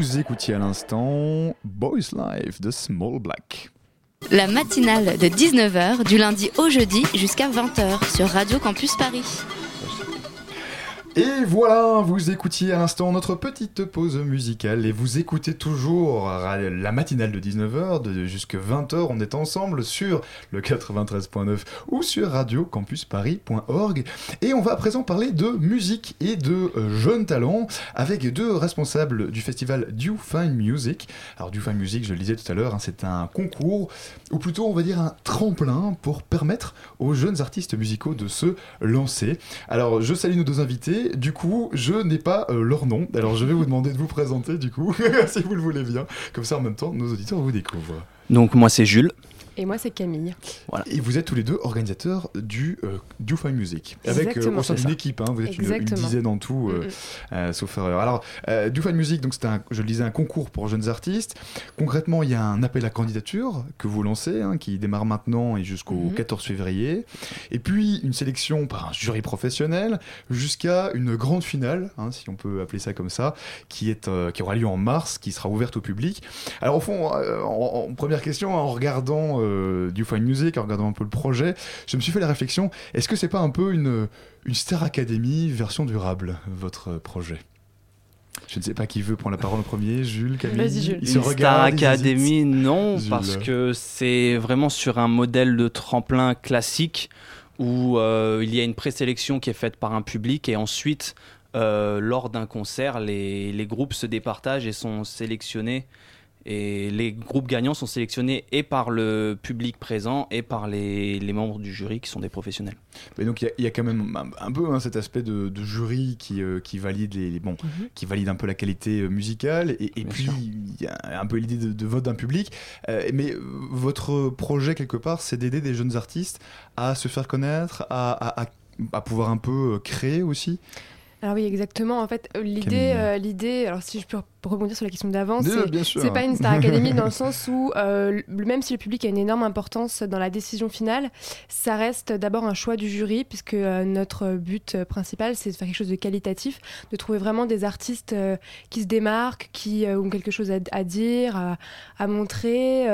Vous écoutiez à l'instant Boys Life de Small Black. La matinale de 19h du lundi au jeudi jusqu'à 20h sur Radio Campus Paris. Et voilà, vous écoutiez à l'instant notre petite pause musicale et vous écoutez toujours la matinale de 19h de jusque 20h. On est ensemble sur le 93.9 ou sur radiocampusparis.org et on va à présent parler de musique et de euh, jeunes talents avec deux responsables du festival Do Fine Music. Alors Do Fine Music, je le disais tout à l'heure, hein, c'est un concours ou plutôt on va dire un tremplin pour permettre aux jeunes artistes musicaux de se lancer. Alors je salue nos deux invités. Du coup, je n'ai pas euh, leur nom. Alors, je vais vous demander de vous présenter, du coup, si vous le voulez bien. Comme ça, en même temps, nos auditeurs vous découvrent. Donc, moi, c'est Jules. Et moi, c'est Camille. Voilà. Et vous êtes tous les deux organisateurs du euh, Do Fine Music. Avec euh, au sein d'une équipe, hein, vous êtes une, une dizaine en tout, euh, euh, sauf erreur. Alors, euh, Do Fine Music, donc c'est un, je le disais, un concours pour jeunes artistes. Concrètement, il y a un appel à candidature que vous lancez, hein, qui démarre maintenant et jusqu'au Mhm. 14 février. Et puis, une sélection par un jury professionnel jusqu'à une grande finale, hein, si on peut appeler ça comme ça, qui, est, euh, qui aura lieu en mars, qui sera ouverte au public. Alors, au fond, euh, en, en première question, en regardant euh, Do Fine Music, en regardant un peu le projet, je me suis fait la réflexion est-ce que c'est pas un peu une, une Star Academy version durable, votre projet? Je ne sais pas qui veut prendre la parole en premier, Jules, Camille. Vas-y, Jules. Il se Star. Academy, non, Jules. parce que c'est vraiment sur un modèle de tremplin classique où euh, il y a une présélection qui est faite par un public et ensuite, euh, lors d'un concert, les, les groupes se départagent et sont sélectionnés. Et les groupes gagnants sont sélectionnés et par le public présent et par les, les membres du jury qui sont des professionnels. Mais donc il y a- il y, a quand même un, un peu hein, cet aspect de, de jury qui, euh, qui valide les, les- bon, Mhm. qui valide un peu la qualité euh, musicale et, puis il y a un peu l'idée de, de vote d'un public. Euh, mais votre projet quelque part, c'est d'aider des jeunes artistes à se faire connaître, à, à- à- à pouvoir un peu créer aussi? Alors oui, exactement. En fait, l'idée, euh, l'idée, alors si je peux rebondir sur la question d'avant, c'est pas une Star Academy dans le sens où euh, même si le public a une énorme importance dans la décision finale, ça reste d'abord un choix du jury puisque euh, notre but euh, principal c'est de faire quelque chose de qualitatif, de trouver vraiment des artistes euh, qui se démarquent, qui ont quelque chose à, à dire, à, à montrer.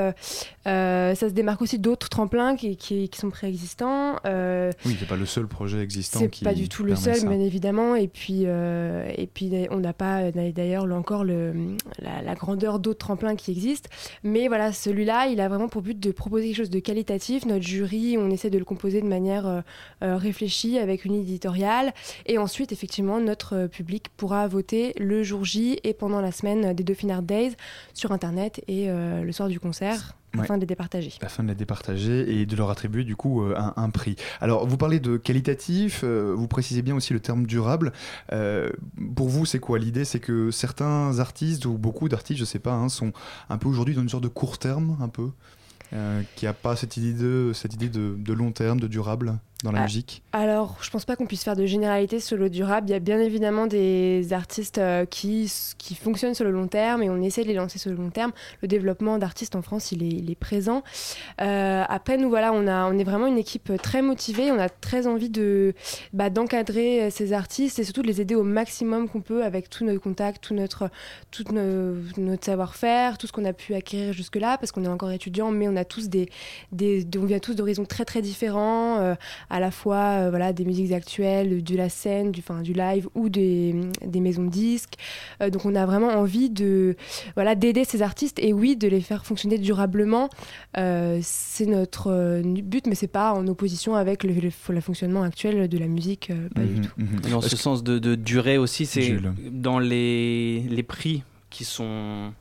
ça se démarque aussi d'autres tremplins qui, qui- qui sont préexistants. Oui, c'est pas le seul projet existant c'est pas du tout le seul, ça. bien évidemment. Et puis, et puis on n'a pas d'ailleurs là encore le, la, la grandeur d'autres tremplins qui existent. Mais voilà, celui-là, il a vraiment pour but de proposer quelque chose de qualitatif. Notre jury, on essaie de le composer de manière euh, euh, réfléchie avec une éditoriale. Et ensuite, effectivement, notre euh, public pourra voter le jour J et pendant la semaine des Dauphine Art Days sur Internet et euh, le soir du concert Ouais. afin de les départager. afin de les départager et de leur attribuer du coup euh, un, un prix. Alors vous parlez de qualitatif, euh, vous précisez bien aussi le terme durable. Euh, pour vous c'est quoi l'idée? C'est que certains artistes ou beaucoup d'artistes, je sais pas, hein, sont un peu aujourd'hui dans une sorte de court terme un peu, euh, qui a pas cette idée de cette idée de, de long terme, de durable? Dans la Ah, musique. Alors, je pense pas qu'on puisse faire de généralité sur le durable. Il y a bien évidemment des artistes euh, qui, qui fonctionnent sur le long terme et on essaie de les lancer sur le long terme. Le développement d'artistes en France, il est, il est présent. Euh, après, nous, voilà, on, a, on est vraiment une équipe très motivée. On a très envie de, bah, d'encadrer euh, ces artistes et surtout de les aider au maximum qu'on peut avec tous nos contacts, tout notre, tout nos- notre savoir-faire, tout ce qu'on a pu acquérir jusque-là parce qu'on est encore étudiants, mais on a tous des, des, on vient tous d'horizons très très différents. euh, à la fois euh, voilà, des musiques actuelles, de la scène, du, enfin, du live ou des, des maisons de disques. Euh, donc on a vraiment envie de voilà, d'aider ces artistes et oui, de les faire fonctionner durablement. Euh, c'est notre euh, but, mais c'est pas en opposition avec le, le- le fonctionnement actuel de la musique, euh, pas du Mhm, tout. mhm. Dans ce sens de, de durée aussi, c'est Jules. dans les, les prix qui sont,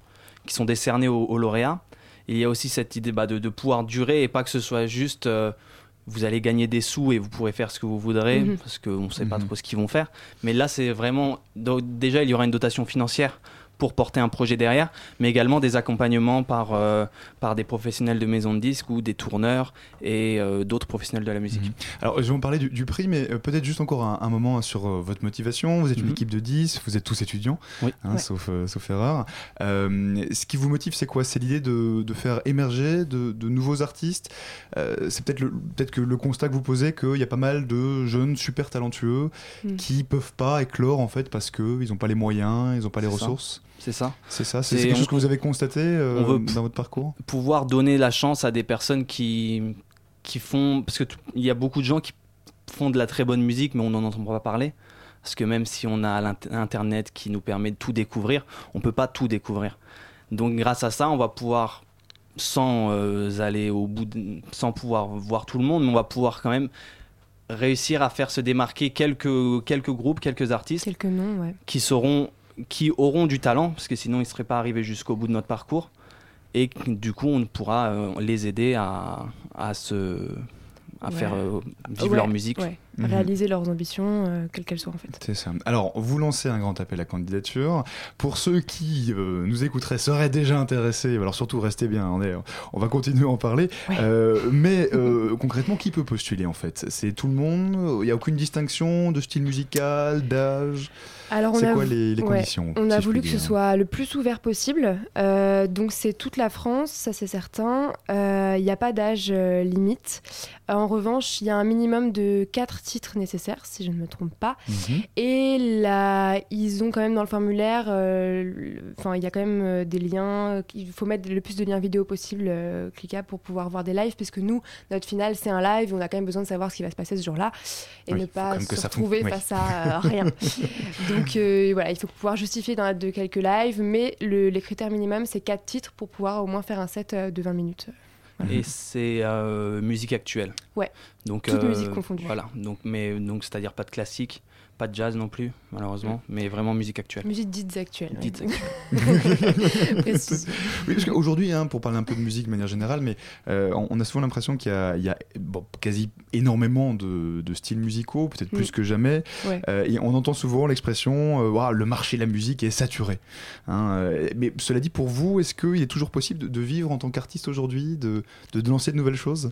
qui sont décernés aux, aux lauréats. Il y a aussi cette idée bah, de, de pouvoir durer et pas que ce soit juste euh, vous allez gagner des sous et vous pourrez faire ce que vous voudrez Mhm. parce qu'on ne sait pas Mhm. trop ce qu'ils vont faire. Mais là, c'est vraiment. donc, déjà, il y aura une dotation financière pour porter un projet derrière, mais également des accompagnements par, euh, par des professionnels de maison de disques ou des tourneurs et euh, d'autres professionnels de la musique. Mhm. Alors, je vais vous parler du, du prix, mais euh, peut-être juste encore un, un moment sur euh, votre motivation. Vous êtes une Mhm. équipe de 10, vous êtes tous étudiants, Oui. hein, Ouais. sauf, euh, sauf erreur. Euh, ce qui vous motive, c'est quoi? C'est l'idée de, de faire émerger de, de nouveaux artistes? Euh, C'est peut-être le- peut-être que le constat que vous posez qu'il y a pas mal de jeunes super talentueux Mm. qui peuvent pas éclore en fait parce qu'ils n'ont pas les moyens, ils n'ont pas les C'est ça. C'est ça. C'est ça, c'est quelque chose que vous avez constaté euh, on veut dans votre parcours pouvoir donner la chance à des personnes qui, qui font. Parce qu'il y a beaucoup de gens qui font de la très bonne musique, mais on n'en entend pas parler. Parce que même si on a l'int- Internet qui nous permet de tout découvrir, on peut pas tout découvrir. Donc grâce à ça, on va pouvoir, sans euh, aller au bout, de- sans pouvoir voir tout le monde, mais on va pouvoir quand même réussir à faire se démarquer quelques, quelques groupes, quelques artistes Quelques noms, ouais. qui seront qui auront du talent parce que sinon ils ne seraient pas arrivés jusqu'au bout de notre parcours et du coup on pourra euh, les aider à, à se à Ouais. faire euh, vivre Ouais, leur musique ouais. Mhm. Réaliser leurs ambitions, euh, quelles qu'elles soient en fait. C'est ça. Alors, vous lancez un grand appel à candidature. Pour ceux qui euh, nous écouteraient, seraient déjà intéressés, alors surtout restez bien, on, est, on va continuer à en parler. Euh, mais euh, concrètement, qui peut postuler en fait? C'est tout le monde? Il n'y a aucune distinction de style musical, d'âge? Alors on C'est a quoi les, ouais, conditions On a voulu que ce soit le plus ouvert possible. Euh, donc c'est toute la France, ça c'est certain. Euh, Il n'y a pas d'âge euh, limite. en revanche, il y a un minimum de 4 titres nécessaires, si je ne me trompe pas. Mhm. Et là, ils ont quand même dans le formulaire, euh, enfin il y a quand même euh, des liens. Il faut mettre le plus de liens vidéo possible euh, cliquables pour pouvoir voir des lives, puisque nous, notre finale c'est un live, on a quand même besoin de savoir ce qui va se passer ce jour-là et Oui, ne pas se retrouver oui. face à euh, rien. Donc euh, voilà, il faut pouvoir justifier dans la de quelques lives, mais le- les critères minimum, c'est 4 titres pour pouvoir au moins faire un set euh, de 20 minutes. Et c'est euh, musique actuelle Ouais. donc Toute euh, musique confondue. voilà donc mais donc c'est à dire pas de classique pas de jazz non plus malheureusement mais vraiment musique actuelle Musique dites actuelle. oui. Dites actuelle. Oui, parce qu'aujourd'hui, hein, pour parler un peu de musique de manière générale, mais euh, on a souvent l'impression qu'il y a, il y a, bon, quasi énormément de, de styles musicaux, peut-être Mm. plus que jamais. Ouais. Euh, et on entend souvent l'expression euh, Ouah, le marché de la musique est saturé. Hein, euh, mais cela dit, pour vous, est-ce qu'il est toujours possible de, de vivre en tant qu'artiste aujourd'hui, de, de lancer de nouvelles choses?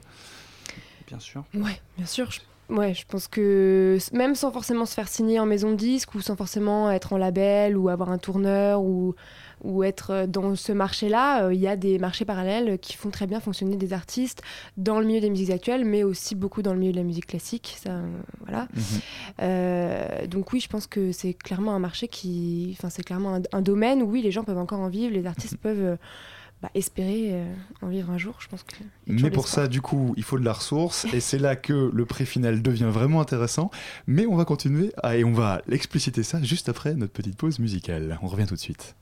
Bien sûr Ouais, bien sûr. Je... Ouais, je pense que même sans forcément se faire signer en maison de disque ou sans forcément être en label ou avoir un tourneur ou, ou être euh, dans ce marché-là, euh, il y a des marchés parallèles qui font très bien fonctionner des artistes dans le milieu des musiques actuelles, mais aussi beaucoup dans le milieu de la musique classique. Ça, euh, voilà. Euh, donc oui, je pense que c'est clairement un marché qui, enfin c'est clairement un, un domaine où oui, les gens peuvent encore en vivre, les artistes peuvent bah, espérer euh, en vivre un jour. Je pense que. Mais pour ça, du coup, il faut de la ressource, et c'est là que le prix final devient vraiment intéressant. Mais on va continuer, ah, et on va expliciter ça juste après notre petite pause musicale. On revient tout de suite.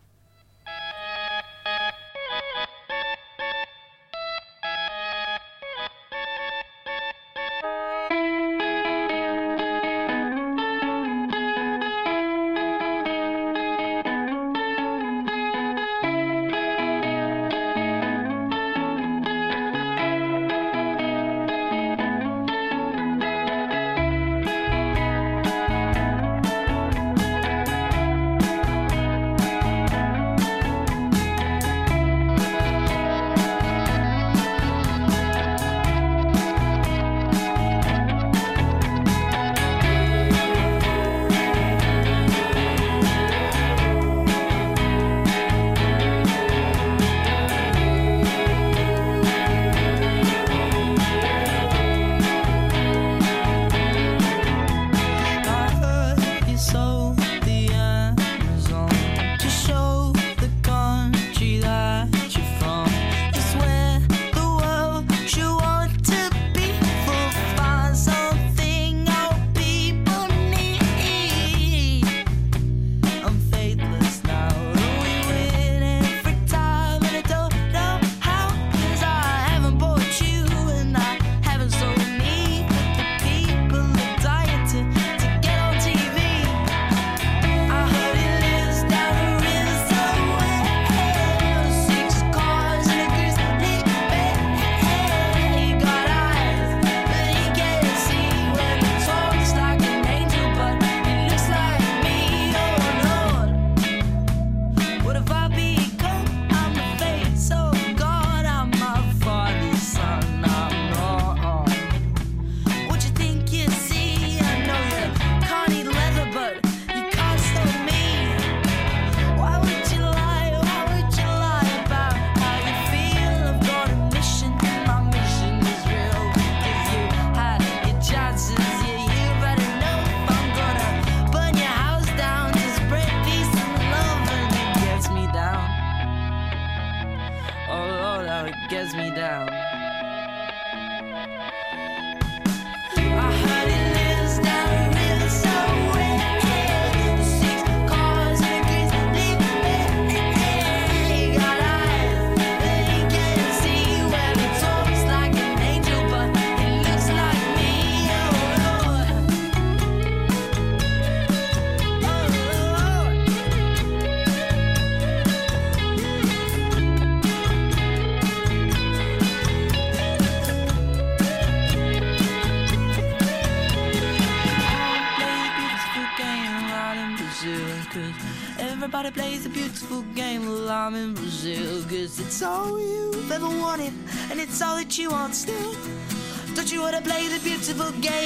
beautiful game.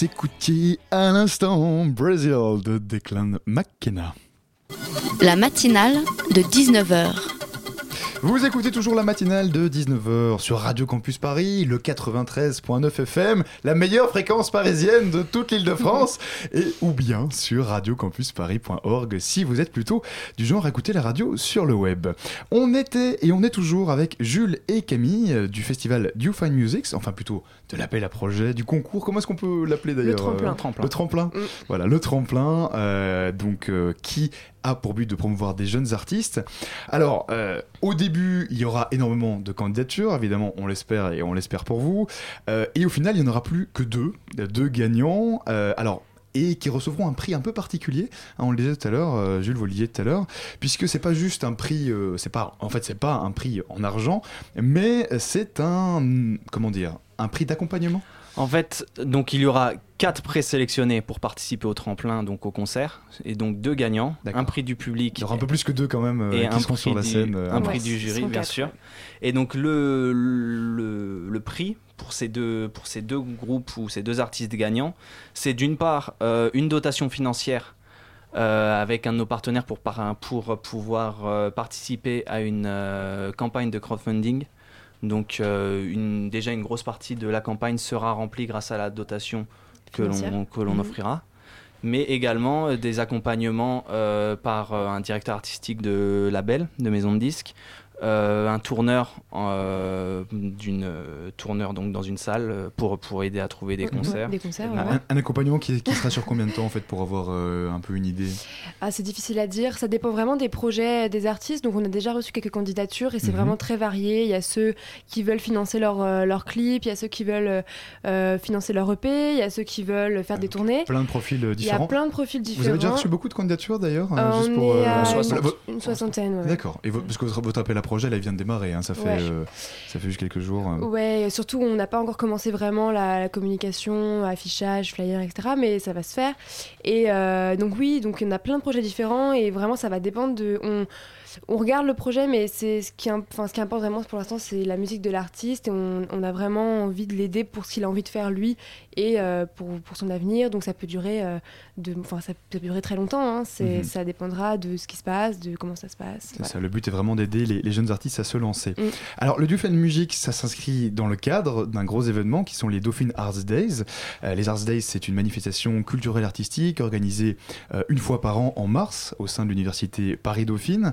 Vous écoutiez à l'instant Brazil de Declan McKenna. La matinale de 19h. Vous écoutez toujours la matinale de 19h sur Radio Campus Paris, le 93.9 FM, la meilleure fréquence parisienne de toute l'île de France, et ou bien sur radiocampusparis.org si vous êtes plutôt du genre à écouter la radio sur le web. On était et on est toujours avec Jules et Camille du festival You Fine Music, enfin plutôt de l'appel à projet, du concours, comment est-ce qu'on peut l'appeler d'ailleurs tremplin. euh, Tremplin. Le tremplin. Voilà, le tremplin, euh, donc euh, qui a pour but de promouvoir des jeunes artistes. Alors, euh, au début, il y aura énormément de candidatures, évidemment, on l'espère et on l'espère pour vous. Euh, et au final, il n'y en aura plus que deux, deux gagnants. Euh, alors, et qui recevront un prix un peu particulier. Hein, on le disait tout à l'heure, euh, Jules vous le disiez tout à l'heure, puisque c'est pas juste un prix, euh, c'est pas, en fait, c'est pas un prix en argent, mais c'est un, comment dire, un prix d'accompagnement? En fait, donc il y aura quatre présélectionnés pour participer au tremplin, donc au concert, et donc deux gagnants, un prix du public. Il y aura un peu plus que deux quand même euh, et qui un seront prix sur la du, scène. euh, un prix du jury, bien sûr. Et donc le, le, le prix pour ces deux pour ces deux groupes ou ces deux artistes gagnants, c'est d'une part euh, une dotation financière. euh, avec un de nos partenaires pour, pour pouvoir euh, participer à une euh, campagne de crowdfunding. Donc euh, une, déjà une grosse partie de la campagne sera remplie grâce à la dotation que l'on Mhm. offrira mais également euh, des accompagnements euh, par euh, un directeur artistique de label, de maison de disques, un tourneur euh, d'une euh, tourneur donc dans une salle euh, pour pour aider à trouver des concerts. des concerts, Un, ouais. un accompagnement qui, qui sera sur combien de temps en fait pour avoir euh, un peu une idée? Ah, c'est difficile à dire. Ça dépend vraiment des projets des artistes. Donc, on a déjà reçu quelques candidatures et c'est Mhm. vraiment très varié. Il y a ceux qui veulent financer leur, euh, leur clip, il y a ceux qui veulent euh, financer leur EP, il y a ceux qui veulent faire des tournées. Plein de profils euh, Il y a différents. plein de profils différents. Vous avez déjà reçu beaucoup de candidatures d'ailleurs euh, Euh, juste pour, euh, une, soixantaine. ouais. D'accord. Et parce que votre, votre appel à projet, là, il vient de démarrer. hein, ça fait, Ouais. euh, ça fait juste quelques jours. euh. Ouais, surtout on n'a pas encore commencé vraiment la, la communication, affichage, flyer, etc. Mais ça va se faire. Et euh, donc oui, donc on a plein de projets différents et vraiment ça va dépendre de. On, on regarde le projet, mais c'est ce qui, enfin, ce qui importe vraiment pour l'instant, c'est la musique de l'artiste et on, on a vraiment envie de l'aider pour ce qu'il a envie de faire lui et euh, pour, pour son avenir. Donc ça peut durer, euh, de, enfin ça peut durer très longtemps. hein. C'est, Mhm. Ça dépendra de ce qui se passe, de comment ça se passe. Ça, le but est vraiment d'aider les, les jeunes artistes à se lancer. Mm. Alors, le Dufan Music, ça s'inscrit dans le cadre d'un gros événement qui sont les Dauphine Arts Days. Euh, les Arts Days, c'est une manifestation culturelle artistique organisée une fois par an en mars au sein de l'université Paris-Dauphine. Euh,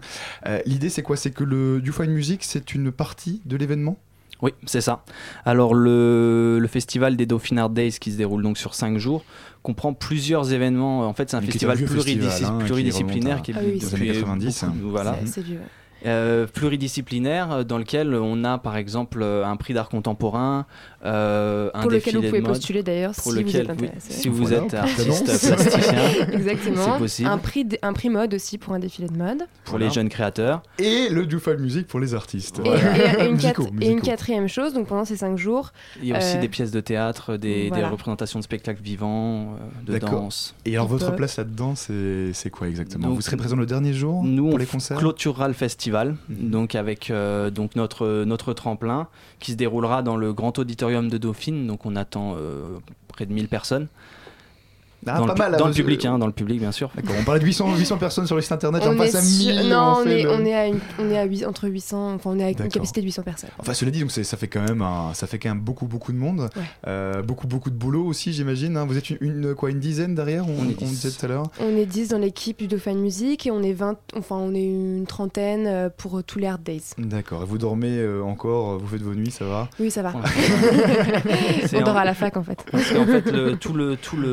L'idée, c'est quoi? C'est que le Dufan Music, c'est une partie de l'événement? Oui, c'est ça. Alors le, le festival des Dauphine Art Days qui se déroule donc sur 5 jours comprend plusieurs événements. En fait, c'est un Mais qui est festival, un vieux pluridis- festival, hein, qui pluridisciplinaire remonte à- qui est Ah oui, depuis 90. beaucoup- voilà. C'est, vieux. Euh, pluridisciplinaire euh, dans lequel on a par exemple euh, un prix d'art contemporain, euh, un Pour lequel vous pouvez mode, postuler d'ailleurs si vous lequel êtes oui, intéressé. si vous Voilà, êtes artiste plasticien, Exactement. c'est possible. Un prix, un prix mode aussi pour un défilé de mode. pour Voilà. les jeunes créateurs. Et le Dufan Music pour les artistes. Et, et- et une Musicaux, quat- et une musicaux. quatrième chose, donc pendant ces cinq jours, Il y a aussi Euh, des pièces de théâtre, des, voilà. des représentations de spectacles vivants, euh, de danse. Et alors, votre place là-dedans, c'est quoi exactement? Donc, Vous serez présent le dernier jour Nous, pour les concerts? clôturera le festival, Mhm. donc avec euh, donc notre, notre tremplin qui se déroulera dans le grand de Dauphine. Donc on attend euh, près de 1000 personnes. Ah, dans pas le, pu- mal, là, dans le public, hein, dans le public bien sûr. D'accord, on parlait de 800, 800 personnes sur le site internet, on passe est, à sur- 1000. non, on, fait est, le- on est à, une- on est à huit- entre 800, enfin on est à une capacité de 800 personnes. Enfin, cela dit, donc ça fait quand même un, ça fait quand même beaucoup beaucoup de monde, Ouais. Euh, beaucoup beaucoup de boulot aussi, j'imagine. hein. Vous êtes une, une- quoi, une dizaine derrière, on, On est on dix. disait tout à l'heure. On est 10 dans l'équipe du Dauphin Music et on est 20, enfin on est une trentaine euh, pour euh, tous les Art Days. D'accord. Et vous dormez encore, vous faites vos nuits, ça va? Oui, ça va. On dort en- à la fac en fait. Parce qu'en fait, le- tout, le, tout le,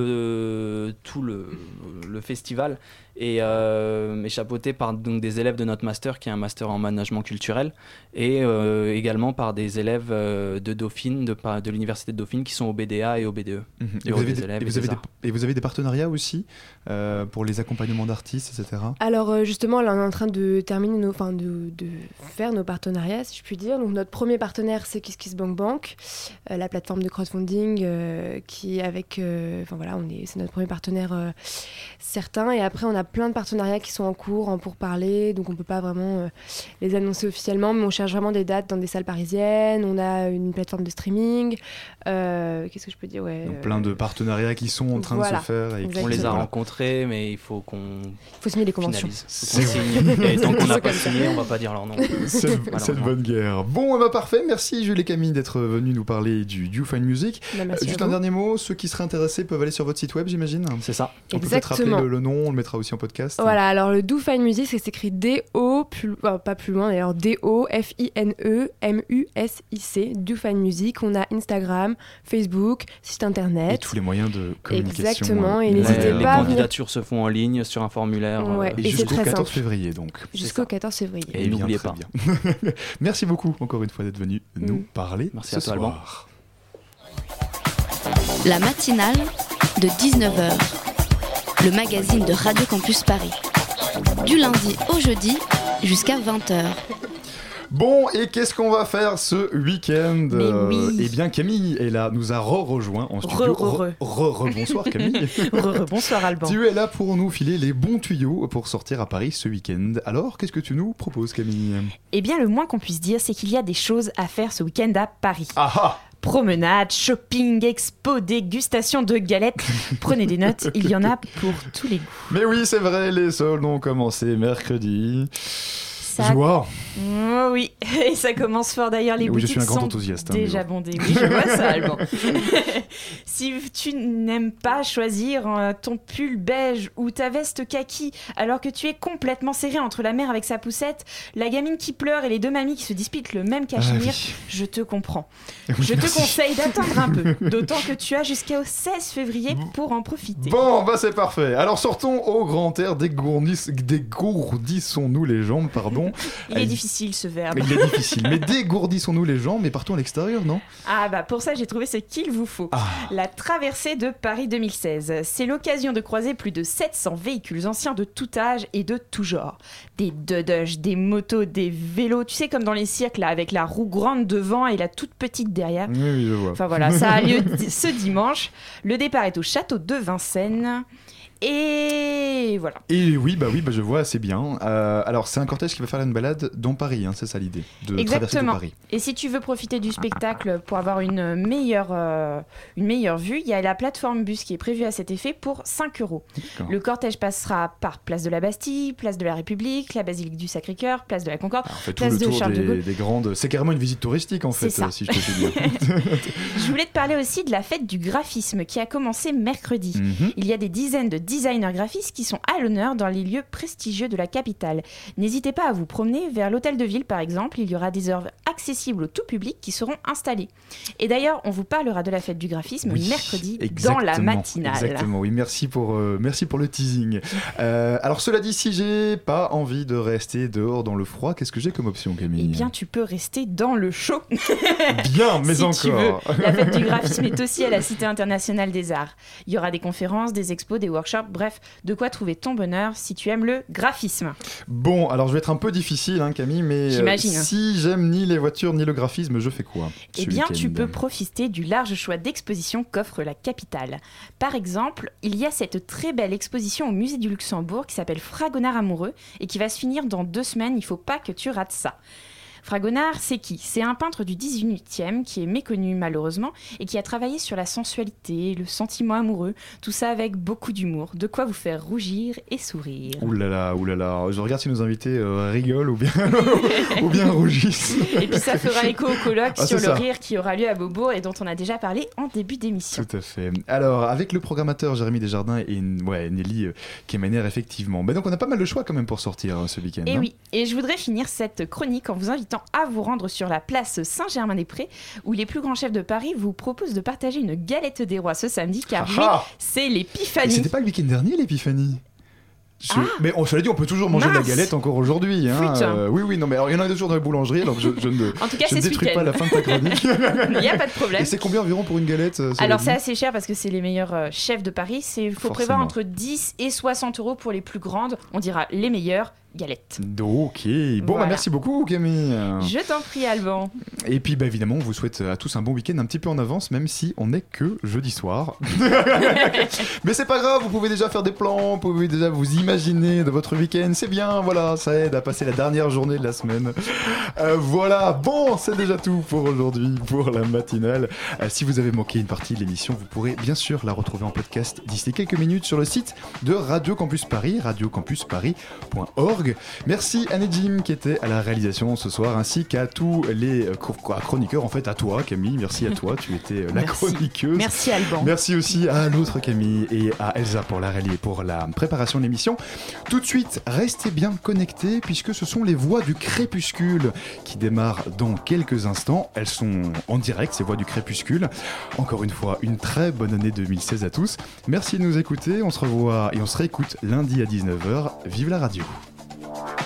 tout le festival est, euh, chapeauté par donc, des élèves de notre master, qui est un master en management culturel, et euh, également par des élèves euh, de Dauphine, de, l'université de Dauphine, qui sont au BDA et au BDE. Mhm. Et, vous avez des des, élèves et et vous avez des des- arts. et vous avez des partenariats aussi euh, pour les accompagnements d'artistes, etc. Alors justement, là, on est en train de terminer nos, enfin de, de faire nos partenariats, si je puis dire. Donc notre premier partenaire, c'est KissKissBankBank, euh, la plateforme de crowdfunding euh, qui avec, euh, enfin voilà, on est, c'est notre premier partenaire euh, certain. Et après, on a plein de partenariats qui sont en cours, en pourparlers, donc on peut pas vraiment euh, les annoncer officiellement, mais on cherche vraiment des dates dans des salles parisiennes. On a une plateforme de streaming. Euh, Qu'est-ce que je peux dire ouais, Donc euh, plein de partenariats qui sont en train voilà. de se faire. Et On les a Exactement. rencontrés, mais il faut qu'on faut signer les conventions. Et tant qu'on n'a pas signé, on va pas dire leur nom. Cette, cette bonne guerre. Bon, ben, parfait. Merci Julie et Camille d'être venus nous parler du You Fine Music. Bah, Euh, Juste un dernier mot. Ceux qui seraient intéressés peuvent aller sur votre site web, j'imagine. C'est ça. On peut peut-être rappeler Exactement. le, le nom. On le mettra aussi podcast. Voilà, alors le Do Fine Music, c'est s'écrit D-O, plus, enfin, pas plus loin d'ailleurs, D-O-F-I-N-E-M-U-S-I-C, Do Fine Music. On a Instagram, Facebook, site Et internet. tous les moyens de communication. Exactement, et euh, n'hésitez Les, les pas à venir- candidatures se font en ligne sur un formulaire. Ouais, euh, Et, Et jusqu'au très 14 simple. février, donc. Jusqu'au 14 février. Et bien, n'oubliez pas. bien. Merci beaucoup, encore une fois, d'être venu nous Mm. parler Merci ce à toi, Alban. soir. La matinale de 19h. Le magazine de Radio Campus Paris. Du lundi au jeudi jusqu'à 20h. Bon, et qu'est-ce qu'on va faire ce week-end? Mais oui. Eh bien, Camille est là, nous a re-rejoint en studio. Re-re-re. Re- re- Bonsoir Camille. Re- Bonsoir Alban. Tu es là pour nous filer les bons tuyaux pour sortir à Paris ce week-end. Alors, qu'est-ce que tu nous proposes, Camille? Eh bien, le moins qu'on puisse dire, c'est qu'il y a des choses à faire ce week-end à Paris. Ah ah Promenade, shopping, expo, dégustation de galettes. Prenez des notes, il y en a pour tous les goûts. Mais oui, c'est vrai, les soldes ont commencé mercredi. Ça- Joie Oh oui, et ça commence fort d'ailleurs. Les Oui, je suis un grand sont enthousiaste, hein, déjà bon. bondées. Oui, je vois ça, Alban. si tu n'aimes pas choisir euh, ton pull beige ou ta veste kaki alors que tu es complètement serré entre la mère avec sa poussette, la gamine qui pleure et les deux mamies qui se disputent le même cachemire, Ah oui. je te comprends. Oui, je te conseille d'attendre un peu, d'autant que tu as jusqu'au 16 février pour en profiter. Bon, bah c'est parfait. Alors sortons au grand air, dégourdis- dégourdissons-nous les jambes, pardon. Il est difficile ce verbe. Mais il est difficile. Mais dégourdissons-nous les jambes et partons à l'extérieur, non? Ah bah pour ça j'ai trouvé ce qu'il vous faut. Ah. La traversée de Paris 2016. C'est l'occasion de croiser plus de 700 véhicules anciens de tout âge et de tout genre. Des Dodge, des motos, des vélos, tu sais comme dans les cirques là avec la roue grande devant et la toute petite derrière. Oui, oui, je vois. Enfin voilà, ça a lieu ce dimanche. Le départ est au château de Vincennes. Et voilà. Et oui, bah oui, bah je vois assez bien. Euh, alors c'est un cortège qui va faire une balade dans Paris, hein, c'est ça l'idée de traverser tout Exactement. Paris. Et si tu veux profiter du spectacle pour avoir une meilleure, euh, une meilleure vue, il y a la plateforme bus qui est prévue à cet effet pour 5 euros. Le cortège passera par Place de la Bastille, Place de la République, la Basilique du Sacré-Cœur, Place de la Concorde. On fait tout Place le de tour Charles de des, Gaulle. des grandes. C'est carrément une visite touristique en fait, ça. euh, si je peux te dire. Je voulais te parler aussi de la fête du graphisme qui a commencé mercredi. Mhm. Il y a des dizaines de designers graphistes qui sont à l'honneur dans les lieux prestigieux de la capitale. N'hésitez pas à vous promener vers l'hôtel de ville par exemple, il y aura des œuvres accessibles au tout public qui seront installées. Et d'ailleurs, on vous parlera de la fête du graphisme Oui, mercredi dans la matinale. Exactement, oui, merci pour, euh, merci pour le teasing. Euh, alors cela dit, si j'ai pas envie de rester dehors dans le froid, qu'est-ce que j'ai comme option, Camille? Eh bien, tu peux rester dans le chaud. Bien, mais si tu veux. encore. La fête du graphisme est aussi à la Cité internationale des arts. Il y aura des conférences, des expos, des workshops, bref, de quoi trouver ton bonheur si tu aimes le graphisme. Bon, alors je vais être un peu difficile, hein, Camille, mais euh, si j'aime ni les voitures ni le graphisme, je fais quoi Eh bien, tu peux profiter du large choix d'expositions qu'offre la capitale. Par exemple, il y a cette très belle exposition au musée du Luxembourg qui s'appelle Fragonard amoureux et qui va se finir dans deux semaines. Il faut pas que tu rates ça. Fragonard, c'est qui? C'est un peintre du 18e qui est méconnu malheureusement et qui a travaillé sur la sensualité, le sentiment amoureux, tout ça avec beaucoup d'humour, de quoi vous faire rougir et sourire. Ouh là là, ouh là là. Je regarde si nos invités euh, rigolent ou bien, ou bien rougissent. Et puis ça fera écho au colloque Ah, sur le ça. rire qui aura lieu à Beaubourg et dont on a déjà parlé en début d'émission. Tout à fait. Alors, avec le programmateur Jérémy Desjardins et ouais, Nelly euh, Kemener, effectivement. Mais donc, on a pas mal de choix quand même pour sortir euh, ce week-end. Et hein. oui, et je voudrais finir cette chronique en vous invitant à vous rendre sur la place Saint-Germain-des-Prés où les plus grands chefs de Paris vous proposent de partager une galette des rois ce samedi car oui, Ah c'est Mais l'épiphanie. C'était pas le week-end dernier, l'épiphanie Je- Ah. Mais on se l'a dit, on peut toujours manger de la Mince. galette encore aujourd'hui. hein. Euh, oui, oui, non, mais alors, il y en a toujours dans les boulangeries, alors je, je ne, En tout cas, je ne c'est ce détruis pas la fin de ta chronique. Il n'y a pas de problème. Et c'est combien environ pour une galette euh, Alors c'est assez cher parce que c'est les meilleurs euh, chefs de Paris. Il faut Forcément. prévoir entre 10 et 60 euros pour les plus grandes. On dira les meilleures galettes. Ok, bon, bah, merci beaucoup Camille. Je t'en prie Alban. Et puis bah, évidemment, on vous souhaite à tous un bon week-end un petit peu en avance, même si on n'est que jeudi soir. Mais c'est pas grave, vous pouvez déjà faire des plans, vous pouvez déjà vous imaginer de votre week-end, c'est bien, voilà, ça aide à passer la dernière journée de la semaine. Euh, voilà, bon, c'est déjà tout pour aujourd'hui, pour la matinale. Euh, si vous avez manqué une partie de l'émission, vous pourrez bien sûr la retrouver en podcast d'ici quelques minutes sur le site de Radio Campus Paris, radiocampusparis.org. Merci Anne et Jim qui était à la réalisation ce soir, ainsi qu'à tous les euh, chroniqueurs, en fait à toi Camille, merci à toi, tu étais euh, la Merci. chroniqueuse. Merci Alban. Merci aussi à l'autre Camille et à Elsa pour la pour la préparation de l'émission. Tout de suite, restez bien connectés puisque ce sont les voix du crépuscule qui démarrent dans quelques instants. Elles sont en direct, ces voix du crépuscule. Encore une fois, une très bonne année 2016 à tous. Merci de nous écouter. On se revoit et on se réécoute lundi à 19h. Vive la radio. Bye.